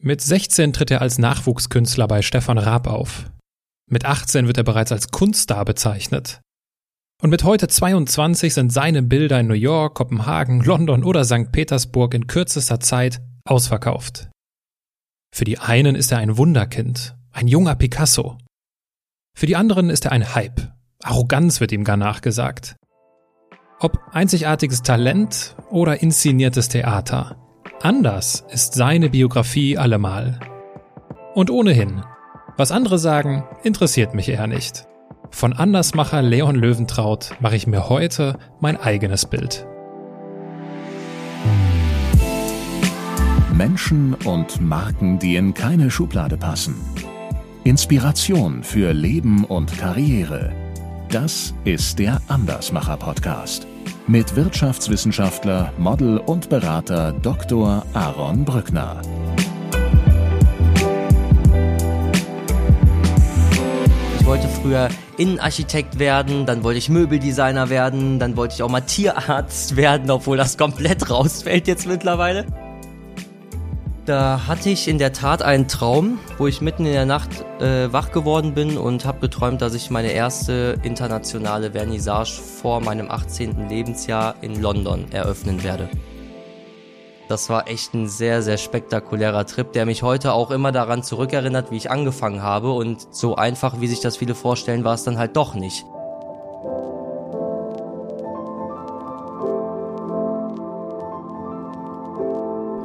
Mit 16 tritt er als Nachwuchskünstler bei Stefan Raab auf. Mit 18 wird er bereits als Kunststar bezeichnet. Und mit heute 22 sind seine Bilder in New York, Kopenhagen, London oder St. Petersburg in kürzester Zeit ausverkauft. Für die einen ist er ein Wunderkind, ein junger Picasso. Für die anderen ist er ein Hype. Arroganz wird ihm gar nachgesagt. Ob einzigartiges Talent oder inszeniertes Theater. Anders ist seine Biografie allemal. Und ohnehin, was andere sagen, interessiert mich eher nicht. Von Andersmacher Leon Löwentraut mache ich mir heute mein eigenes Bild. Menschen und Marken, die in keine Schublade passen. Inspiration für Leben und Karriere. Das ist der Andersmacher Podcast mit Wirtschaftswissenschaftler, Model und Berater Dr. Aaron Brückner. Ich wollte früher Innenarchitekt werden, dann wollte ich Möbeldesigner werden, dann wollte ich auch mal Tierarzt werden, obwohl das komplett rausfällt jetzt mittlerweile. Da hatte ich in der Tat einen Traum, wo ich mitten in der Nacht äh, wach geworden bin und habe geträumt, dass ich meine erste internationale Vernissage vor meinem 18. Lebensjahr in London eröffnen werde. Das war echt ein sehr, sehr spektakulärer Trip, der mich heute auch immer daran zurückerinnert, wie ich angefangen habe. Und so einfach, wie sich das viele vorstellen, war es dann halt doch nicht.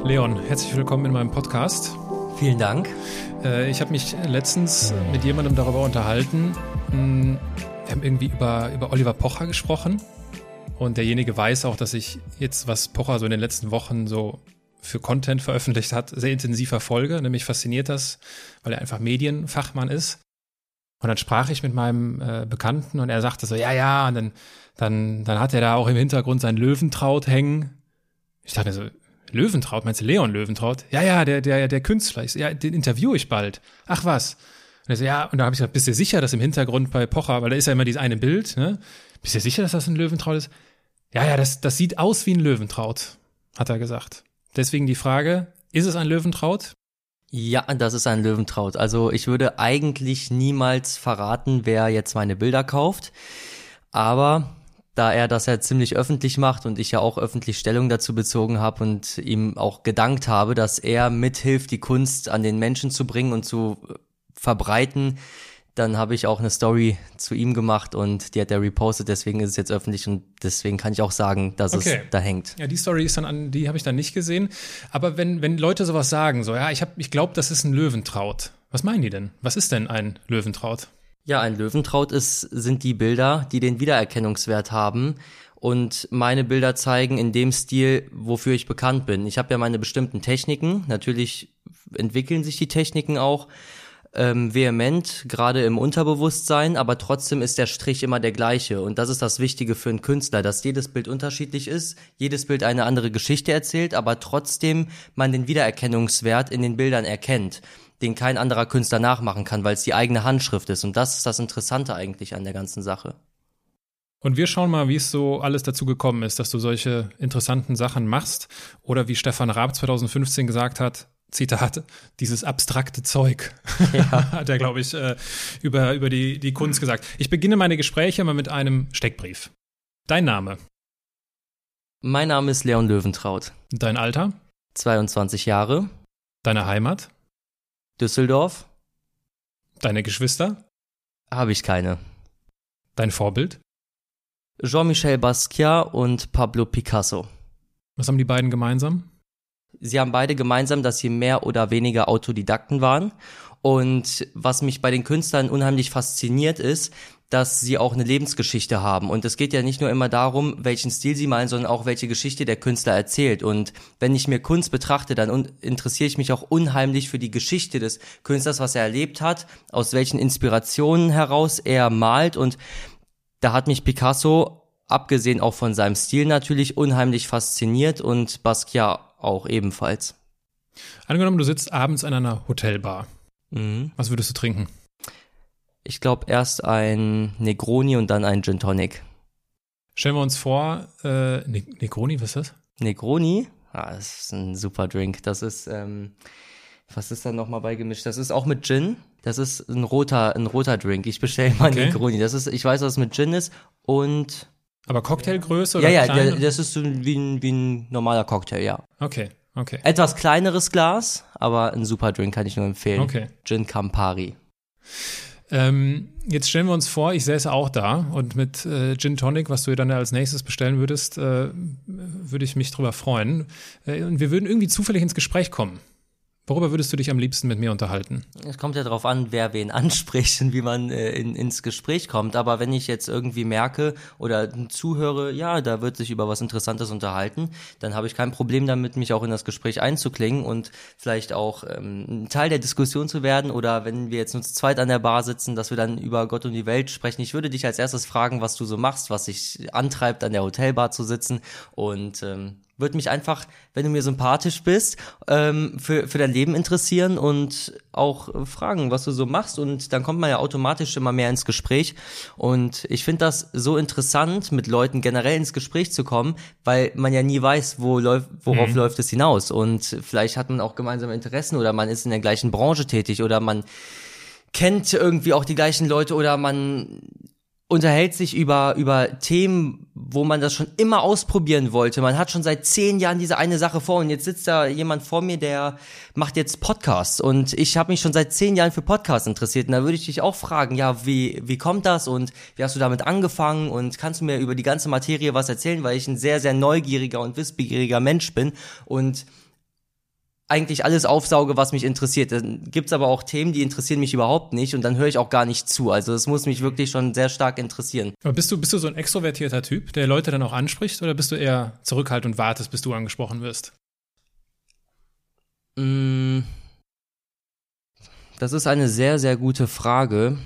Leon, herzlich willkommen in meinem Podcast. Vielen Dank. Äh, ich habe mich letztens mit jemandem darüber unterhalten. Hm, wir haben irgendwie über, über Oliver Pocher gesprochen. Und derjenige weiß auch, dass ich jetzt, was Pocher so in den letzten Wochen so für Content veröffentlicht hat, sehr intensiv verfolge. Nämlich fasziniert das, weil er einfach Medienfachmann ist. Und dann sprach ich mit meinem äh, Bekannten und er sagte so, ja, ja, und dann, dann, dann hat er da auch im Hintergrund sein Löwentraut hängen. Ich dachte mir so, Löwentraut, meinst du Leon Löwentraut? Ja, ja, der, der, der Künstler. Ich ja, den interviewe ich bald. Ach was. Und so, ja, und da habe ich gesagt, bist du sicher, dass im Hintergrund bei Pocher, weil da ist ja immer dieses eine Bild, ne? Bist du sicher, dass das ein Löwentraut ist? Ja, ja, das, das sieht aus wie ein Löwentraut, hat er gesagt. Deswegen die Frage, ist es ein Löwentraut? Ja, das ist ein Löwentraut. Also ich würde eigentlich niemals verraten, wer jetzt meine Bilder kauft. Aber da er das ja ziemlich öffentlich macht und ich ja auch öffentlich Stellung dazu bezogen habe und ihm auch gedankt habe, dass er mithilft, die Kunst an den Menschen zu bringen und zu verbreiten, dann habe ich auch eine Story zu ihm gemacht und die hat er repostet, deswegen ist es jetzt öffentlich und deswegen kann ich auch sagen, dass okay. es da hängt. Ja, die Story ist dann an, die habe ich dann nicht gesehen. Aber wenn, wenn Leute sowas sagen, so, ja, ich habe, ich glaube, das ist ein Löwentraut. Was meinen die denn? Was ist denn ein Löwentraut? Ja, ein Löwentraut ist, sind die Bilder, die den Wiedererkennungswert haben. Und meine Bilder zeigen in dem Stil, wofür ich bekannt bin. Ich habe ja meine bestimmten Techniken. Natürlich entwickeln sich die Techniken auch ähm, vehement, gerade im Unterbewusstsein, aber trotzdem ist der Strich immer der gleiche. Und das ist das Wichtige für einen Künstler, dass jedes Bild unterschiedlich ist, jedes Bild eine andere Geschichte erzählt, aber trotzdem man den Wiedererkennungswert in den Bildern erkennt den kein anderer Künstler nachmachen kann, weil es die eigene Handschrift ist. Und das ist das Interessante eigentlich an der ganzen Sache. Und wir schauen mal, wie es so alles dazu gekommen ist, dass du solche interessanten Sachen machst. Oder wie Stefan Raab 2015 gesagt hat, Zitat, dieses abstrakte Zeug, ja. hat er, glaube ich, äh, über, über die, die Kunst gesagt. Ich beginne meine Gespräche mal mit einem Steckbrief. Dein Name? Mein Name ist Leon Löwentraut. Dein Alter? 22 Jahre. Deine Heimat? Düsseldorf. Deine Geschwister? Habe ich keine. Dein Vorbild? Jean-Michel Basquiat und Pablo Picasso. Was haben die beiden gemeinsam? Sie haben beide gemeinsam, dass sie mehr oder weniger Autodidakten waren. Und was mich bei den Künstlern unheimlich fasziniert ist, dass sie auch eine Lebensgeschichte haben. Und es geht ja nicht nur immer darum, welchen Stil sie malen, sondern auch welche Geschichte der Künstler erzählt. Und wenn ich mir Kunst betrachte, dann interessiere ich mich auch unheimlich für die Geschichte des Künstlers, was er erlebt hat, aus welchen Inspirationen heraus er malt. Und da hat mich Picasso, abgesehen auch von seinem Stil natürlich, unheimlich fasziniert und Basquiat auch ebenfalls. Angenommen, du sitzt abends an einer Hotelbar. Mhm. Was würdest du trinken? Ich glaube erst ein Negroni und dann ein Gin Tonic. Stellen wir uns vor, äh, ne Negroni, was ist das? Negroni? Ah, das ist ein super Drink. Das ist, ähm, was ist da nochmal beigemischt? Das ist auch mit Gin. Das ist ein roter, ein roter Drink. Ich bestelle mal Okay. Negroni. Das ist, ich weiß, was es mit Gin ist und Aber Cocktailgröße oder ja, ja, klein? der, das ist so wie ein, wie ein normaler Cocktail, ja. okay, okay. Etwas kleineres Glas, aber ein super Drink kann ich nur empfehlen. Okay. Gin Campari. Ähm, jetzt stellen wir uns vor, ich säße auch da und mit äh, Gin Tonic, was du dann als nächstes bestellen würdest, äh, würde ich mich drüber freuen. Äh, und wir würden irgendwie zufällig ins Gespräch kommen. Worüber würdest du dich am liebsten mit mir unterhalten? Es kommt ja darauf an, wer wen anspricht und wie man äh, in, ins Gespräch kommt. Aber wenn ich jetzt irgendwie merke oder zuhöre, ja, da wird sich über was Interessantes unterhalten, dann habe ich kein Problem damit, mich auch in das Gespräch einzuklingen und vielleicht auch ähm, Teil der Diskussion zu werden. Oder wenn wir jetzt nur zu zweit an der Bar sitzen, dass wir dann über Gott und die Welt sprechen. Ich würde dich als erstes fragen, was du so machst, was dich antreibt, an der Hotelbar zu sitzen und ähm, würde mich einfach, wenn du mir sympathisch bist, ähm, für, für dein Leben interessieren und auch äh, fragen, was du so machst. Und dann kommt man ja automatisch immer mehr ins Gespräch. Und ich finde das so interessant, mit Leuten generell ins Gespräch zu kommen, weil man ja nie weiß, wo läuft, worauf läuft es hinaus. Und vielleicht hat man auch gemeinsame Interessen oder man ist in der gleichen Branche tätig oder man kennt irgendwie auch die gleichen Leute oder man unterhält sich über, über Themen, wo man das schon immer ausprobieren wollte. Man hat schon seit zehn Jahren diese eine Sache vor und jetzt sitzt da jemand vor mir, der macht jetzt Podcasts. Und ich habe mich schon seit zehn Jahren für Podcasts interessiert. Und da würde ich dich auch fragen, ja, wie, wie kommt das und wie hast du damit angefangen? Und kannst du mir über die ganze Materie was erzählen, weil ich ein sehr, sehr neugieriger und wissbegieriger Mensch bin. Und eigentlich alles aufsauge, was mich interessiert. Dann gibt's aber auch Themen, die interessieren mich überhaupt nicht und dann höre ich auch gar nicht zu. Also es muss mich wirklich schon sehr stark interessieren. Aber bist du, bist du so ein extrovertierter Typ, der Leute dann auch anspricht, oder bist du eher zurückhaltend und wartest, bis du angesprochen wirst? Mm, Das ist eine sehr, sehr gute Frage,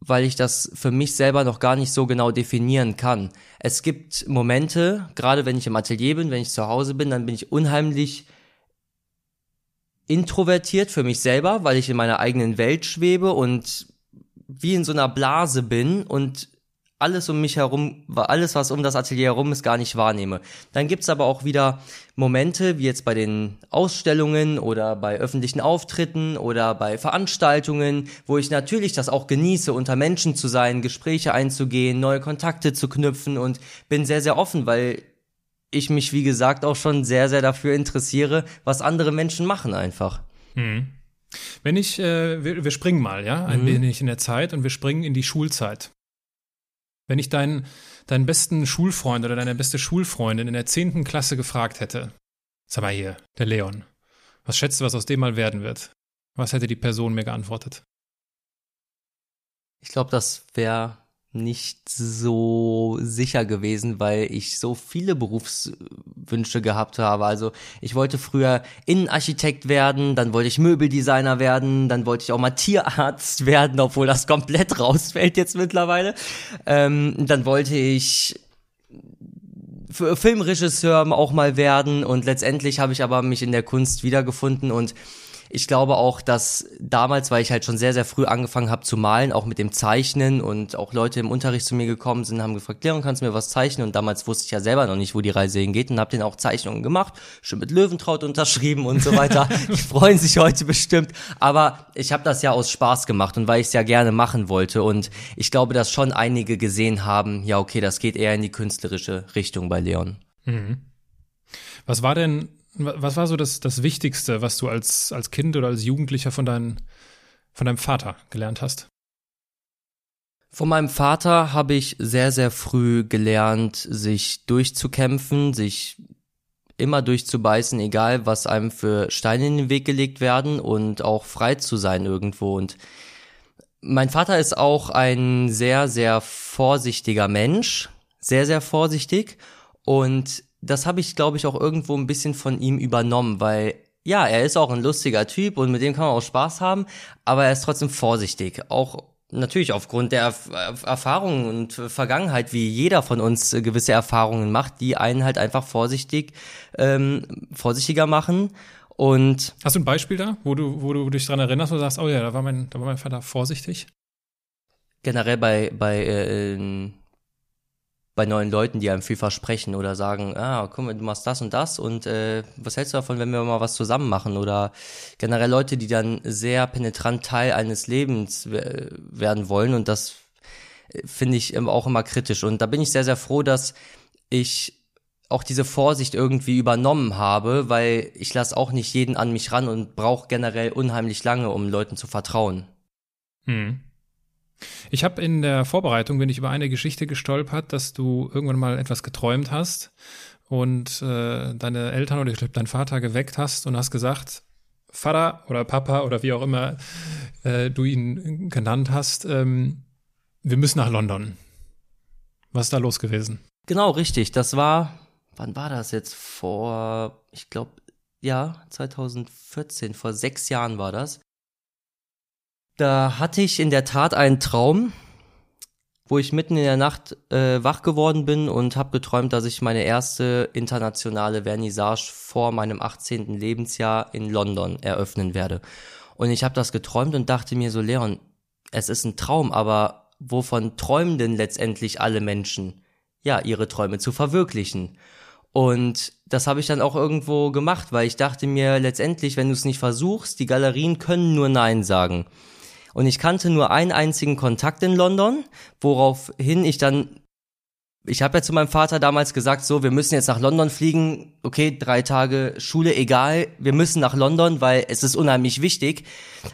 weil ich das für mich selber noch gar nicht so genau definieren kann. Es gibt Momente, gerade wenn ich im Atelier bin, wenn ich zu Hause bin, dann bin ich unheimlich introvertiert für mich selber, weil ich in meiner eigenen Welt schwebe und wie in so einer Blase bin und alles um mich herum, alles was um das Atelier herum ist, gar nicht wahrnehme. Dann gibt's aber auch wieder Momente, wie jetzt bei den Ausstellungen oder bei öffentlichen Auftritten oder bei Veranstaltungen, wo ich natürlich das auch genieße, unter Menschen zu sein, Gespräche einzugehen, neue Kontakte zu knüpfen und bin sehr, sehr offen, weil ich mich, wie gesagt, auch schon sehr, sehr dafür interessiere, was andere Menschen machen einfach. Wenn ich, äh, wir, wir springen mal, ja, ein wenig in der Zeit und wir springen in die Schulzeit. Wenn ich deinen, deinen besten Schulfreund oder deine beste Schulfreundin in der 10. Klasse gefragt hätte, sag mal hier, der Leon, was schätzt du, was aus dem mal werden wird? Was hätte die Person mir geantwortet? Ich glaube, das wäre nicht so sicher gewesen, weil ich so viele Berufswünsche gehabt habe. Also ich wollte früher Innenarchitekt werden, dann wollte ich Möbeldesigner werden, dann wollte ich auch mal Tierarzt werden, obwohl das komplett rausfällt jetzt mittlerweile. Ähm, dann wollte ich Filmregisseur auch mal werden und letztendlich habe ich aber mich in der Kunst wiedergefunden und ich glaube auch, dass damals, weil ich halt schon sehr, sehr früh angefangen habe zu malen, auch mit dem Zeichnen und auch Leute im Unterricht zu mir gekommen sind, haben gefragt, Leon, kannst du mir was zeichnen? Und damals wusste ich ja selber noch nicht, wo die Reise hingeht und habe denen auch Zeichnungen gemacht, schon mit Löwentraut unterschrieben und so weiter. die freuen sich heute bestimmt. Aber ich habe das ja aus Spaß gemacht und weil ich es ja gerne machen wollte. Und ich glaube, dass schon einige gesehen haben, ja, okay, das geht eher in die künstlerische Richtung bei Leon. Was war denn, was war so das, das Wichtigste, was du als, als Kind oder als Jugendlicher von, dein, von deinem Vater gelernt hast? Von meinem Vater habe ich sehr, sehr früh gelernt, sich durchzukämpfen, sich immer durchzubeißen, egal was einem für Steine in den Weg gelegt werden und auch frei zu sein irgendwo. Und mein Vater ist auch ein sehr, sehr vorsichtiger Mensch, sehr, sehr vorsichtig. Und das habe ich, glaube ich, auch irgendwo ein bisschen von ihm übernommen, weil ja, er ist auch ein lustiger Typ und mit dem kann man auch Spaß haben, aber er ist trotzdem vorsichtig. Auch natürlich aufgrund der Erf Erfahrungen und Vergangenheit, wie jeder von uns gewisse Erfahrungen macht, die einen halt einfach vorsichtig, ähm, vorsichtiger machen. Und Hast du ein Beispiel da, wo du, wo du dich dran erinnerst und sagst, oh ja, da war mein, da war mein Vater vorsichtig? generell bei, bei äh, bei neuen Leuten, die einem viel versprechen oder sagen, ah, mal, du machst das und das und äh, was hältst du davon, wenn wir mal was zusammen machen? Oder generell Leute, die dann sehr penetrant Teil eines Lebens werden wollen und das äh, finde ich auch immer kritisch. Und da bin ich sehr, sehr froh, dass ich auch diese Vorsicht irgendwie übernommen habe, weil ich lasse auch nicht jeden an mich ran und brauche generell unheimlich lange, um Leuten zu vertrauen. Hm. Ich habe in der Vorbereitung, bin ich über eine Geschichte gestolpert, dass du irgendwann mal etwas geträumt hast und äh, deine Eltern oder ich glaube dein Vater geweckt hast und hast gesagt, Vater oder Papa oder wie auch immer äh, du ihn genannt hast, ähm, wir müssen nach London. Was ist da los gewesen? Genau, richtig. Das war, wann war das jetzt? Vor, ich glaube, ja, 2014, vor sechs Jahren war das. Da hatte ich in der Tat einen Traum, wo ich mitten in der Nacht äh, wach geworden bin und habe geträumt, dass ich meine erste internationale Vernissage vor meinem 18. Lebensjahr in London eröffnen werde. Und ich habe das geträumt und dachte mir so, Leon, es ist ein Traum, aber wovon träumen denn letztendlich alle Menschen? Ja, ihre Träume zu verwirklichen. Und das habe ich dann auch irgendwo gemacht, weil ich dachte mir letztendlich, wenn du es nicht versuchst, die Galerien können nur Nein sagen. Und ich kannte nur einen einzigen Kontakt in London, woraufhin ich dann ich habe ja zu meinem Vater damals gesagt, so, wir müssen jetzt nach London fliegen. Okay, drei Tage Schule, egal. Wir müssen nach London, weil es ist unheimlich wichtig,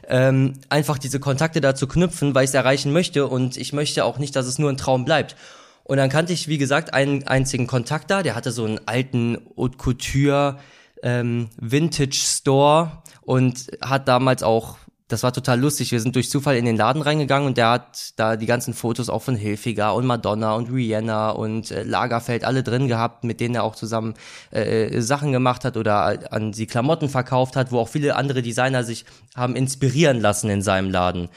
ähm, einfach diese Kontakte da zu knüpfen, weil ich es erreichen möchte und ich möchte auch nicht, dass es nur ein Traum bleibt. Und dann kannte ich, wie gesagt, einen einzigen Kontakt da. Der hatte so einen alten Haute Couture ähm, Vintage Store und hat damals auch das war total lustig. Wir sind durch Zufall in den Laden reingegangen und der hat da die ganzen Fotos auch von Hilfiger und Madonna und Rihanna und äh, Lagerfeld alle drin gehabt, mit denen er auch zusammen äh, Sachen gemacht hat oder an sie Klamotten verkauft hat, wo auch viele andere Designer sich haben inspirieren lassen in seinem Laden.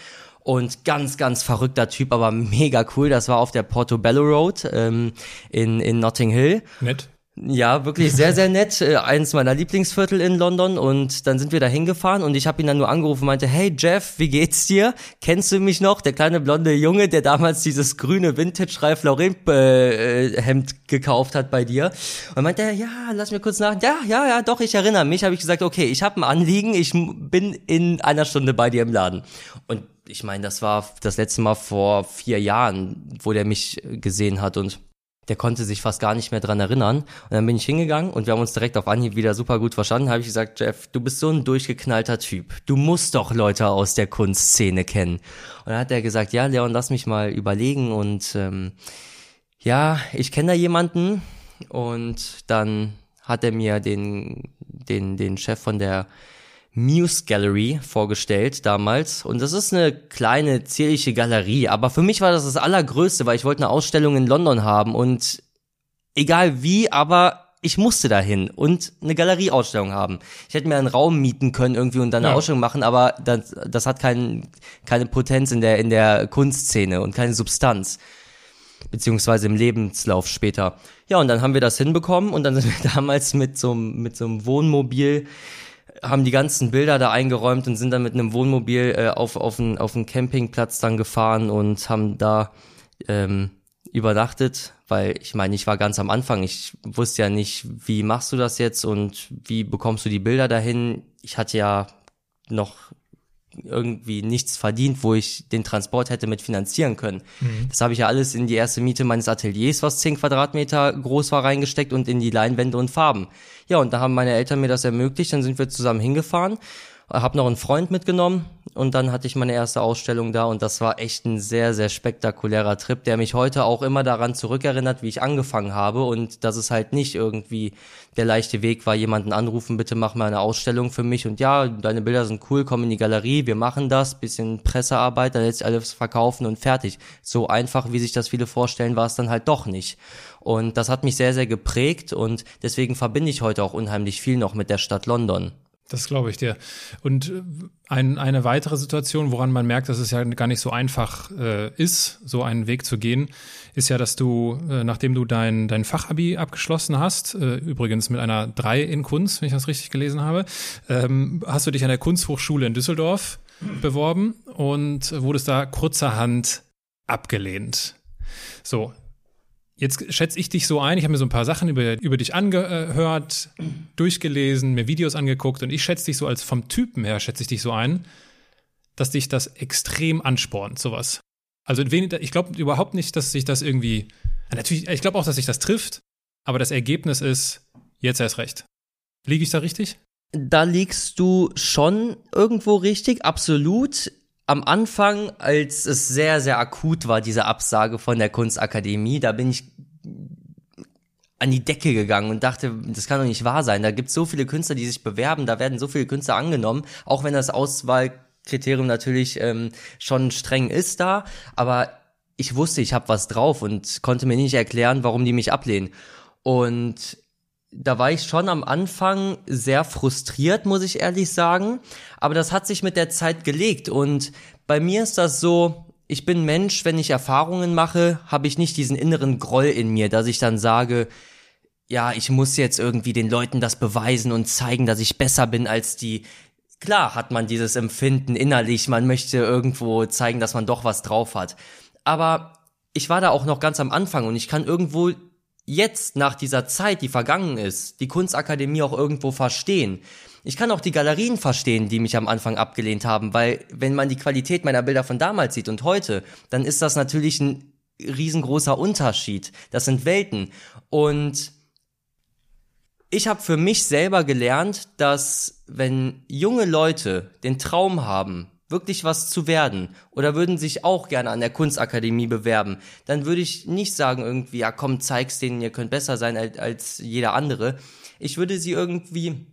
Und ganz, ganz verrückter Typ, aber mega cool. Das war auf der Portobello Road ähm, in, in Notting Hill. Nett. Ja, wirklich sehr, sehr nett. Äh, eins meiner Lieblingsviertel in London. Und dann sind wir da hingefahren und ich habe ihn dann nur angerufen und meinte, hey Jeff, wie geht's dir? Kennst du mich noch? Der kleine blonde Junge, der damals dieses grüne Vintage Ralph Lauren äh, gekauft hat bei dir. Und meinte ja, lass mir kurz nach. Ja, ja, ja, doch, ich erinnere mich. Habe ich gesagt, okay, ich habe ein Anliegen, ich bin in einer Stunde bei dir im Laden. Und ich meine, das war das letzte Mal vor vier Jahren, wo der mich gesehen hat und der konnte sich fast gar nicht mehr dran erinnern. Und dann bin ich hingegangen und wir haben uns direkt auf Anhieb wieder super gut verstanden. Habe ich gesagt, Jeff, du bist so ein durchgeknallter Typ. Du musst doch Leute aus der Kunstszene kennen. Und dann hat er gesagt, ja, Leon, lass mich mal überlegen. Und ähm, ja, ich kenne da jemanden. Und dann hat er mir den, den, den Chef von der Muse Gallery vorgestellt damals. Und das ist eine kleine, zierliche Galerie. Aber für mich war das das Allergrößte, weil ich wollte eine Ausstellung in London haben. Und egal wie, aber ich musste dahin und eine Galerieausstellung haben. Ich hätte mir einen Raum mieten können irgendwie und dann eine ja. Ausstellung machen, aber das, das hat kein, keine Potenz in der, in der Kunstszene und keine Substanz. Beziehungsweise im Lebenslauf später. Ja, und dann haben wir das hinbekommen und dann sind wir damals mit so, mit so einem Wohnmobil haben die ganzen Bilder da eingeräumt und sind dann mit einem Wohnmobil äh, auf, auf, einen, auf einen Campingplatz dann gefahren und haben da ähm, übernachtet, weil ich meine, ich war ganz am Anfang, ich wusste ja nicht, wie machst du das jetzt und wie bekommst du die Bilder dahin. Ich hatte ja noch irgendwie nichts verdient, wo ich den Transport hätte mit finanzieren können. Mhm. Das habe ich ja alles in die erste Miete meines Ateliers, was 10 Quadratmeter groß war, reingesteckt und in die Leinwände und Farben. Ja, und da haben meine Eltern mir das ermöglicht, dann sind wir zusammen hingefahren habe noch einen Freund mitgenommen und dann hatte ich meine erste Ausstellung da und das war echt ein sehr, sehr spektakulärer Trip, der mich heute auch immer daran zurückerinnert, wie ich angefangen habe und dass es halt nicht irgendwie der leichte Weg war, jemanden anrufen, bitte mach mal eine Ausstellung für mich und ja, deine Bilder sind cool, komm in die Galerie, wir machen das, bisschen Pressearbeit, dann lässt alles verkaufen und fertig. So einfach, wie sich das viele vorstellen, war es dann halt doch nicht. Und das hat mich sehr, sehr geprägt und deswegen verbinde ich heute auch unheimlich viel noch mit der Stadt London. Das glaube ich dir. Und äh, ein, eine weitere Situation, woran man merkt, dass es ja gar nicht so einfach äh, ist, so einen Weg zu gehen, ist ja, dass du, äh, nachdem du dein, dein Fachabi abgeschlossen hast, äh, übrigens mit einer 3 in Kunst, wenn ich das richtig gelesen habe, ähm, hast du dich an der Kunsthochschule in Düsseldorf beworben und wurdest da kurzerhand abgelehnt. So, Jetzt schätze ich dich so ein, ich habe mir so ein paar Sachen über, über dich angehört, durchgelesen, mir Videos angeguckt und ich schätze dich so als vom Typen her, schätze ich dich so ein, dass dich das extrem anspornt, sowas. Also ich glaube überhaupt nicht, dass sich das irgendwie, natürlich, ich glaube auch, dass sich das trifft, aber das Ergebnis ist, jetzt erst recht. Liege ich da richtig? Da liegst du schon irgendwo richtig, absolut. Am Anfang, als es sehr, sehr akut war, diese Absage von der Kunstakademie, da bin ich an die Decke gegangen und dachte, das kann doch nicht wahr sein. Da gibt es so viele Künstler, die sich bewerben, da werden so viele Künstler angenommen, auch wenn das Auswahlkriterium natürlich ähm, schon streng ist da, aber ich wusste, ich habe was drauf und konnte mir nicht erklären, warum die mich ablehnen. Und da war ich schon am Anfang sehr frustriert, muss ich ehrlich sagen. Aber das hat sich mit der Zeit gelegt. Und bei mir ist das so, ich bin Mensch, wenn ich Erfahrungen mache, habe ich nicht diesen inneren Groll in mir, dass ich dann sage, ja, ich muss jetzt irgendwie den Leuten das beweisen und zeigen, dass ich besser bin als die. Klar hat man dieses Empfinden innerlich, man möchte irgendwo zeigen, dass man doch was drauf hat. Aber ich war da auch noch ganz am Anfang und ich kann irgendwo jetzt nach dieser Zeit, die vergangen ist, die Kunstakademie auch irgendwo verstehen. Ich kann auch die Galerien verstehen, die mich am Anfang abgelehnt haben, weil wenn man die Qualität meiner Bilder von damals sieht und heute, dann ist das natürlich ein riesengroßer Unterschied. Das sind Welten. Und ich habe für mich selber gelernt, dass wenn junge Leute den Traum haben, wirklich was zu werden oder würden sich auch gerne an der Kunstakademie bewerben, dann würde ich nicht sagen irgendwie, ja komm, zeig's denen, ihr könnt besser sein als, als jeder andere. Ich würde sie irgendwie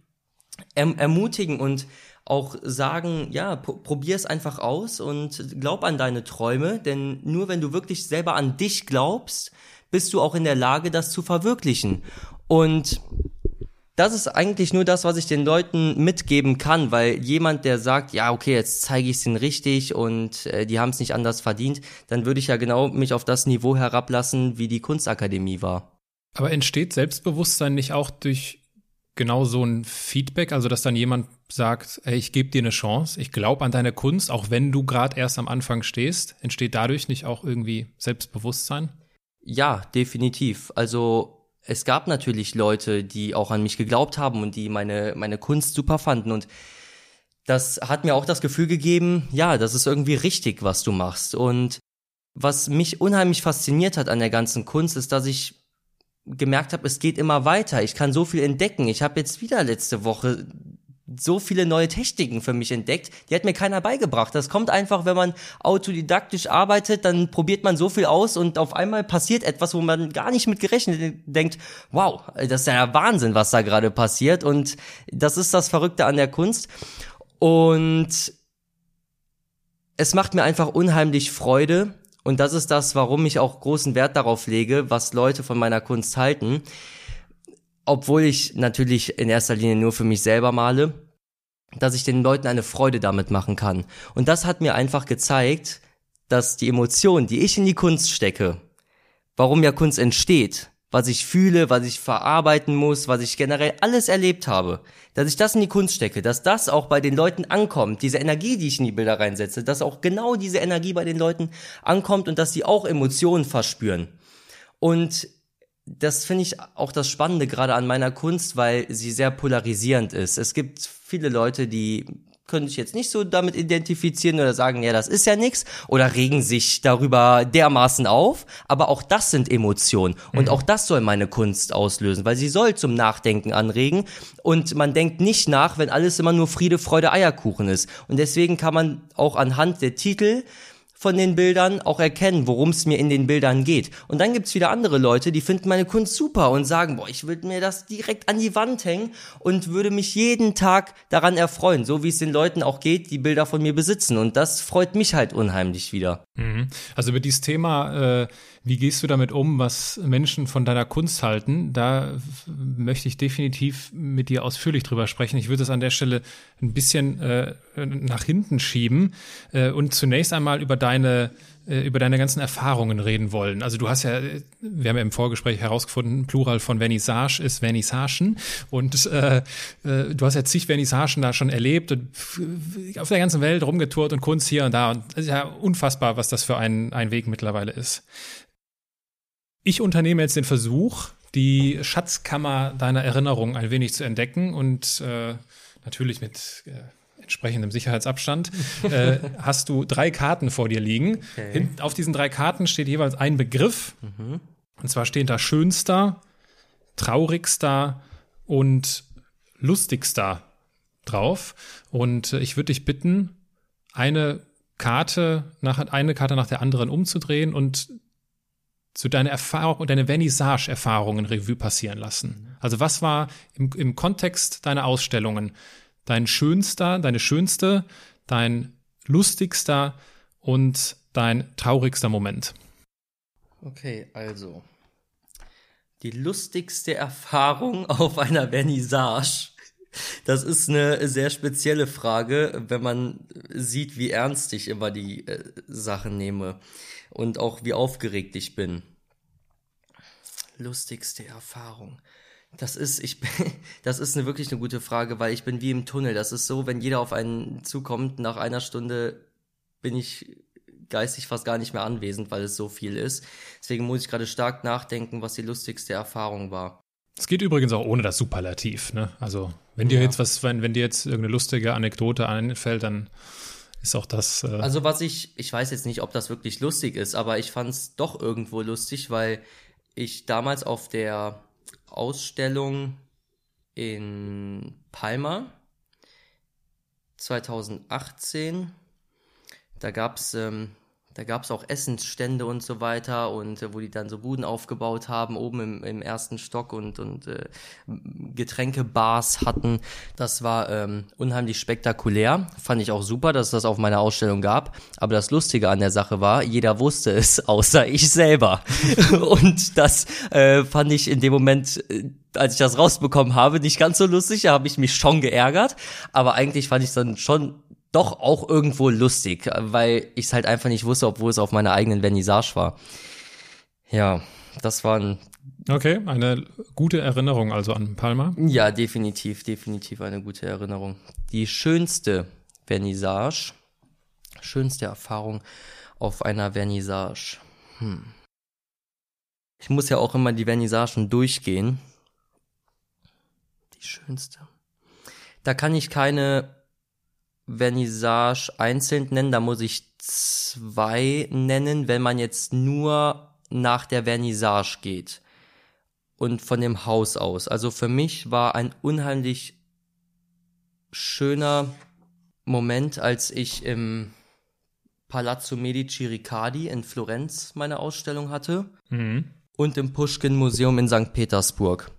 erm ermutigen und auch sagen, ja, probier es einfach aus und glaub an deine Träume, denn nur wenn du wirklich selber an dich glaubst, bist du auch in der Lage, das zu verwirklichen. Und das ist eigentlich nur das, was ich den Leuten mitgeben kann, weil jemand, der sagt, ja, okay, jetzt zeige ich es ihnen richtig und äh, die haben es nicht anders verdient, dann würde ich ja genau mich auf das Niveau herablassen, wie die Kunstakademie war. Aber entsteht Selbstbewusstsein nicht auch durch genau so ein Feedback, also dass dann jemand sagt, ey, ich gebe dir eine Chance, ich glaube an deine Kunst, auch wenn du gerade erst am Anfang stehst, entsteht dadurch nicht auch irgendwie Selbstbewusstsein? Ja, definitiv. Also es gab natürlich Leute, die auch an mich geglaubt haben und die meine, meine Kunst super fanden und das hat mir auch das Gefühl gegeben, ja, das ist irgendwie richtig, was du machst. Und was mich unheimlich fasziniert hat an der ganzen Kunst, ist, dass ich gemerkt habe, es geht immer weiter. Ich kann so viel entdecken. Ich habe jetzt wieder letzte Woche so viele neue Techniken für mich entdeckt, die hat mir keiner beigebracht. Das kommt einfach, wenn man autodidaktisch arbeitet, dann probiert man so viel aus und auf einmal passiert etwas, wo man gar nicht mit gerechnet denkt, wow, das ist ja Wahnsinn, was da gerade passiert. Und das ist das Verrückte an der Kunst. Und es macht mir einfach unheimlich Freude. Und das ist das, warum ich auch großen Wert darauf lege, was Leute von meiner Kunst halten obwohl ich natürlich in erster Linie nur für mich selber male, dass ich den Leuten eine Freude damit machen kann. Und das hat mir einfach gezeigt, dass die Emotionen, die ich in die Kunst stecke, warum ja Kunst entsteht, was ich fühle, was ich verarbeiten muss, was ich generell alles erlebt habe, dass ich das in die Kunst stecke, dass das auch bei den Leuten ankommt, diese Energie, die ich in die Bilder reinsetze, dass auch genau diese Energie bei den Leuten ankommt und dass sie auch Emotionen verspüren. Und das finde ich auch das Spannende gerade an meiner Kunst, weil sie sehr polarisierend ist. Es gibt viele Leute, die können sich jetzt nicht so damit identifizieren oder sagen, ja, das ist ja nix oder regen sich darüber dermaßen auf, aber auch das sind Emotionen und mhm. auch das soll meine Kunst auslösen, weil sie soll zum Nachdenken anregen und man denkt nicht nach, wenn alles immer nur Friede, Freude, Eierkuchen ist und deswegen kann man auch anhand der Titel von den Bildern auch erkennen, worum es mir in den Bildern geht. Und dann gibt's wieder andere Leute, die finden meine Kunst super und sagen, boah, ich würde mir das direkt an die Wand hängen und würde mich jeden Tag daran erfreuen, so wie es den Leuten auch geht, die Bilder von mir besitzen. Und das freut mich halt unheimlich wieder. Mhm. Also über dieses Thema, äh, wie gehst du damit um, was Menschen von deiner Kunst halten, da möchte ich definitiv mit dir ausführlich drüber sprechen. Ich würde es an der Stelle ein bisschen äh, nach hinten schieben äh, und zunächst einmal über deine äh, über deine ganzen Erfahrungen reden wollen. Also du hast ja, wir haben ja im Vorgespräch herausgefunden, Plural von Vernissage ist Vernissagen und äh, äh, du hast ja zig Vernissagen da schon erlebt und auf der ganzen Welt rumgetourt und Kunst hier und da und es ist ja unfassbar, was das für ein, ein Weg mittlerweile ist. Ich unternehme jetzt den Versuch, die Schatzkammer deiner Erinnerung ein wenig zu entdecken und äh, natürlich mit äh, entsprechendem Sicherheitsabstand, äh, hast du drei Karten vor dir liegen. Okay. Hin, auf diesen drei Karten steht jeweils ein Begriff. Mhm. Und zwar stehen da schönster, traurigster und lustigster drauf. Und äh, ich würde dich bitten, eine Karte nach eine Karte nach der anderen umzudrehen und so deine Erfahrung und deine Vernissage-Erfahrungen Revue passieren lassen. Also was war im, im Kontext deiner Ausstellungen dein schönster, deine schönste, dein lustigster und dein traurigster Moment? Okay, also die lustigste Erfahrung auf einer Vernissage. Das ist eine sehr spezielle Frage, wenn man sieht, wie ernst ich immer die äh, Sachen nehme und auch wie aufgeregt ich bin. Lustigste Erfahrung. Das ist, ich bin, das ist eine wirklich eine gute Frage, weil ich bin wie im Tunnel. Das ist so, wenn jeder auf einen zukommt, nach einer Stunde bin ich geistig fast gar nicht mehr anwesend, weil es so viel ist. Deswegen muss ich gerade stark nachdenken, was die lustigste Erfahrung war. Es geht übrigens auch ohne das Superlativ, ne? Also, wenn dir ja. jetzt was, wenn, wenn dir jetzt irgendeine lustige Anekdote einfällt, dann ist auch das. Äh also was ich, ich weiß jetzt nicht, ob das wirklich lustig ist, aber ich fand es doch irgendwo lustig, weil ich damals auf der Ausstellung in Palma 2018, da gab's ähm, da gab es auch Essensstände und so weiter und äh, wo die dann so Buden aufgebaut haben, oben im, im ersten Stock und, und äh, Getränkebars hatten. Das war ähm, unheimlich spektakulär. Fand ich auch super, dass es das auf meiner Ausstellung gab. Aber das Lustige an der Sache war, jeder wusste es, außer ich selber. und das äh, fand ich in dem Moment äh, als ich das rausbekommen habe, nicht ganz so lustig, da habe ich mich schon geärgert, aber eigentlich fand ich dann schon doch auch irgendwo lustig, weil ich es halt einfach nicht wusste, obwohl es auf meiner eigenen Vernissage war. Ja, das war ein Okay, eine gute Erinnerung also an Palma. Ja, definitiv, definitiv eine gute Erinnerung. Die schönste Vernissage, schönste Erfahrung auf einer Vernissage. Hm. Ich muss ja auch immer die Vernissagen durchgehen. Die schönste. Da kann ich keine Vernissage einzeln nennen, da muss ich zwei nennen, wenn man jetzt nur nach der Vernissage geht und von dem Haus aus. Also für mich war ein unheimlich schöner Moment, als ich im Palazzo Medici Riccardi in Florenz meine Ausstellung hatte mhm. und im Pushkin Museum in St. Petersburg.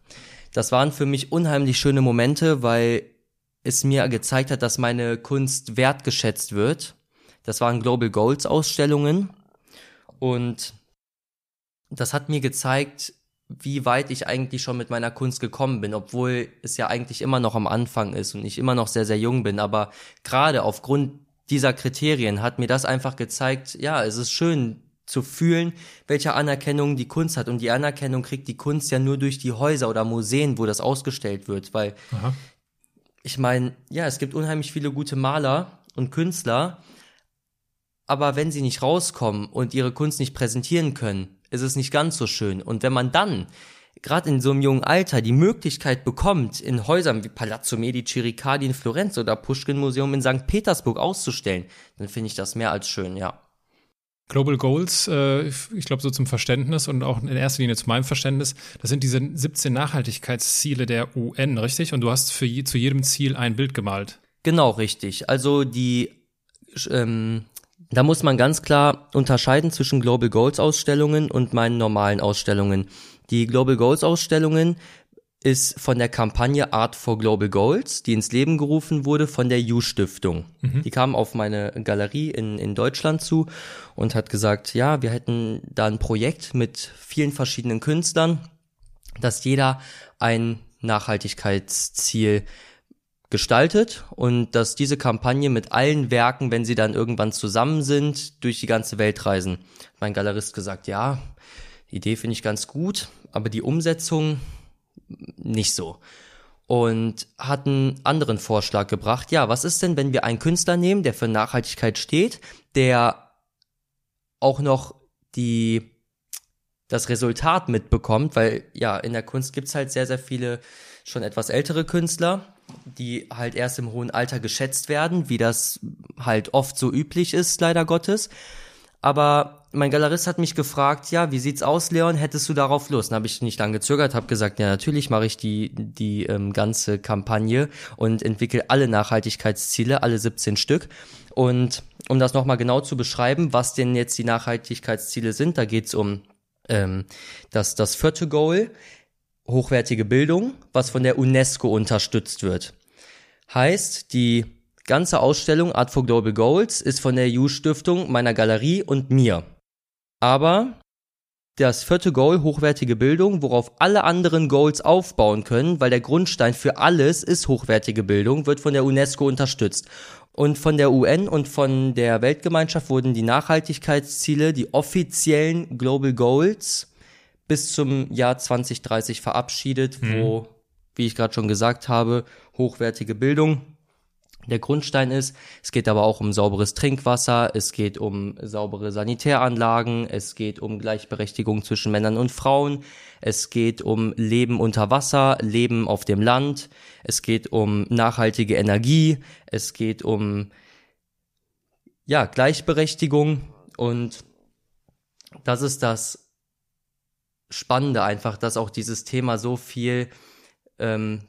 Das waren für mich unheimlich schöne Momente, weil es mir gezeigt hat, dass meine Kunst wertgeschätzt wird. Das waren Global Goals Ausstellungen und das hat mir gezeigt, wie weit ich eigentlich schon mit meiner Kunst gekommen bin, obwohl es ja eigentlich immer noch am Anfang ist und ich immer noch sehr, sehr jung bin. Aber gerade aufgrund dieser Kriterien hat mir das einfach gezeigt, ja, es ist schön zu fühlen, welche Anerkennung die Kunst hat. Und die Anerkennung kriegt die Kunst ja nur durch die Häuser oder Museen, wo das ausgestellt wird, weil Aha ich meine, ja, es gibt unheimlich viele gute Maler und Künstler, aber wenn sie nicht rauskommen und ihre Kunst nicht präsentieren können, ist es nicht ganz so schön. Und wenn man dann gerade in so einem jungen Alter die Möglichkeit bekommt, in Häusern wie Palazzo Medici Riccardi in Florenz oder Pushkin Museum in St. Petersburg auszustellen, dann finde ich das mehr als schön, ja. Global Goals, äh, ich glaube so zum Verständnis und auch in erster Linie zu meinem Verständnis, das sind diese 17 Nachhaltigkeitsziele der UN, richtig? Und du hast für je, zu jedem Ziel ein Bild gemalt. Genau, richtig. Also die, ähm, da muss man ganz klar unterscheiden zwischen Global Goals Ausstellungen und meinen normalen Ausstellungen. Die Global Goals Ausstellungen ist von der Kampagne Art for Global Goals, die ins Leben gerufen wurde von der U-Stiftung. Mhm. Die kam auf meine Galerie in, in Deutschland zu und hat gesagt, ja, wir hätten da ein Projekt mit vielen verschiedenen Künstlern, dass jeder ein Nachhaltigkeitsziel gestaltet und dass diese Kampagne mit allen Werken, wenn sie dann irgendwann zusammen sind, durch die ganze Welt reisen. Mein Galerist gesagt, ja, Idee finde ich ganz gut, aber die Umsetzung nicht so. Und hat einen anderen Vorschlag gebracht. Ja, was ist denn, wenn wir einen Künstler nehmen, der für Nachhaltigkeit steht, der auch noch die das Resultat mitbekommt, weil ja, in der Kunst gibt's halt sehr, sehr viele schon etwas ältere Künstler, die halt erst im hohen Alter geschätzt werden, wie das halt oft so üblich ist, leider Gottes. Aber mein Galerist hat mich gefragt, ja, wie sieht's aus, Leon? Hättest du darauf Lust? Dann habe ich nicht lange gezögert, habe gesagt, ja, natürlich mache ich die die ähm, ganze Kampagne und entwickle alle Nachhaltigkeitsziele, alle 17 Stück. Und um das nochmal genau zu beschreiben, was denn jetzt die Nachhaltigkeitsziele sind, da geht's um ähm, das, das vierte Goal, hochwertige Bildung, was von der UNESCO unterstützt wird. Heißt, die ganze Ausstellung Art for Global Goals ist von der EU-Stiftung, meiner Galerie und mir. Aber das vierte Goal, hochwertige Bildung, worauf alle anderen Goals aufbauen können, weil der Grundstein für alles ist hochwertige Bildung, wird von der UNESCO unterstützt. Und von der UN und von der Weltgemeinschaft wurden die Nachhaltigkeitsziele, die offiziellen Global Goals, bis zum Jahr 2030 verabschiedet, mhm. wo, wie ich gerade schon gesagt habe, hochwertige Bildung der Grundstein ist. Es geht aber auch um sauberes Trinkwasser, es geht um saubere Sanitäranlagen, es geht um Gleichberechtigung zwischen Männern und Frauen, es geht um Leben unter Wasser, Leben auf dem Land, es geht um nachhaltige Energie, es geht um ja, Gleichberechtigung und das ist das Spannende einfach, dass auch dieses Thema so viel ähm,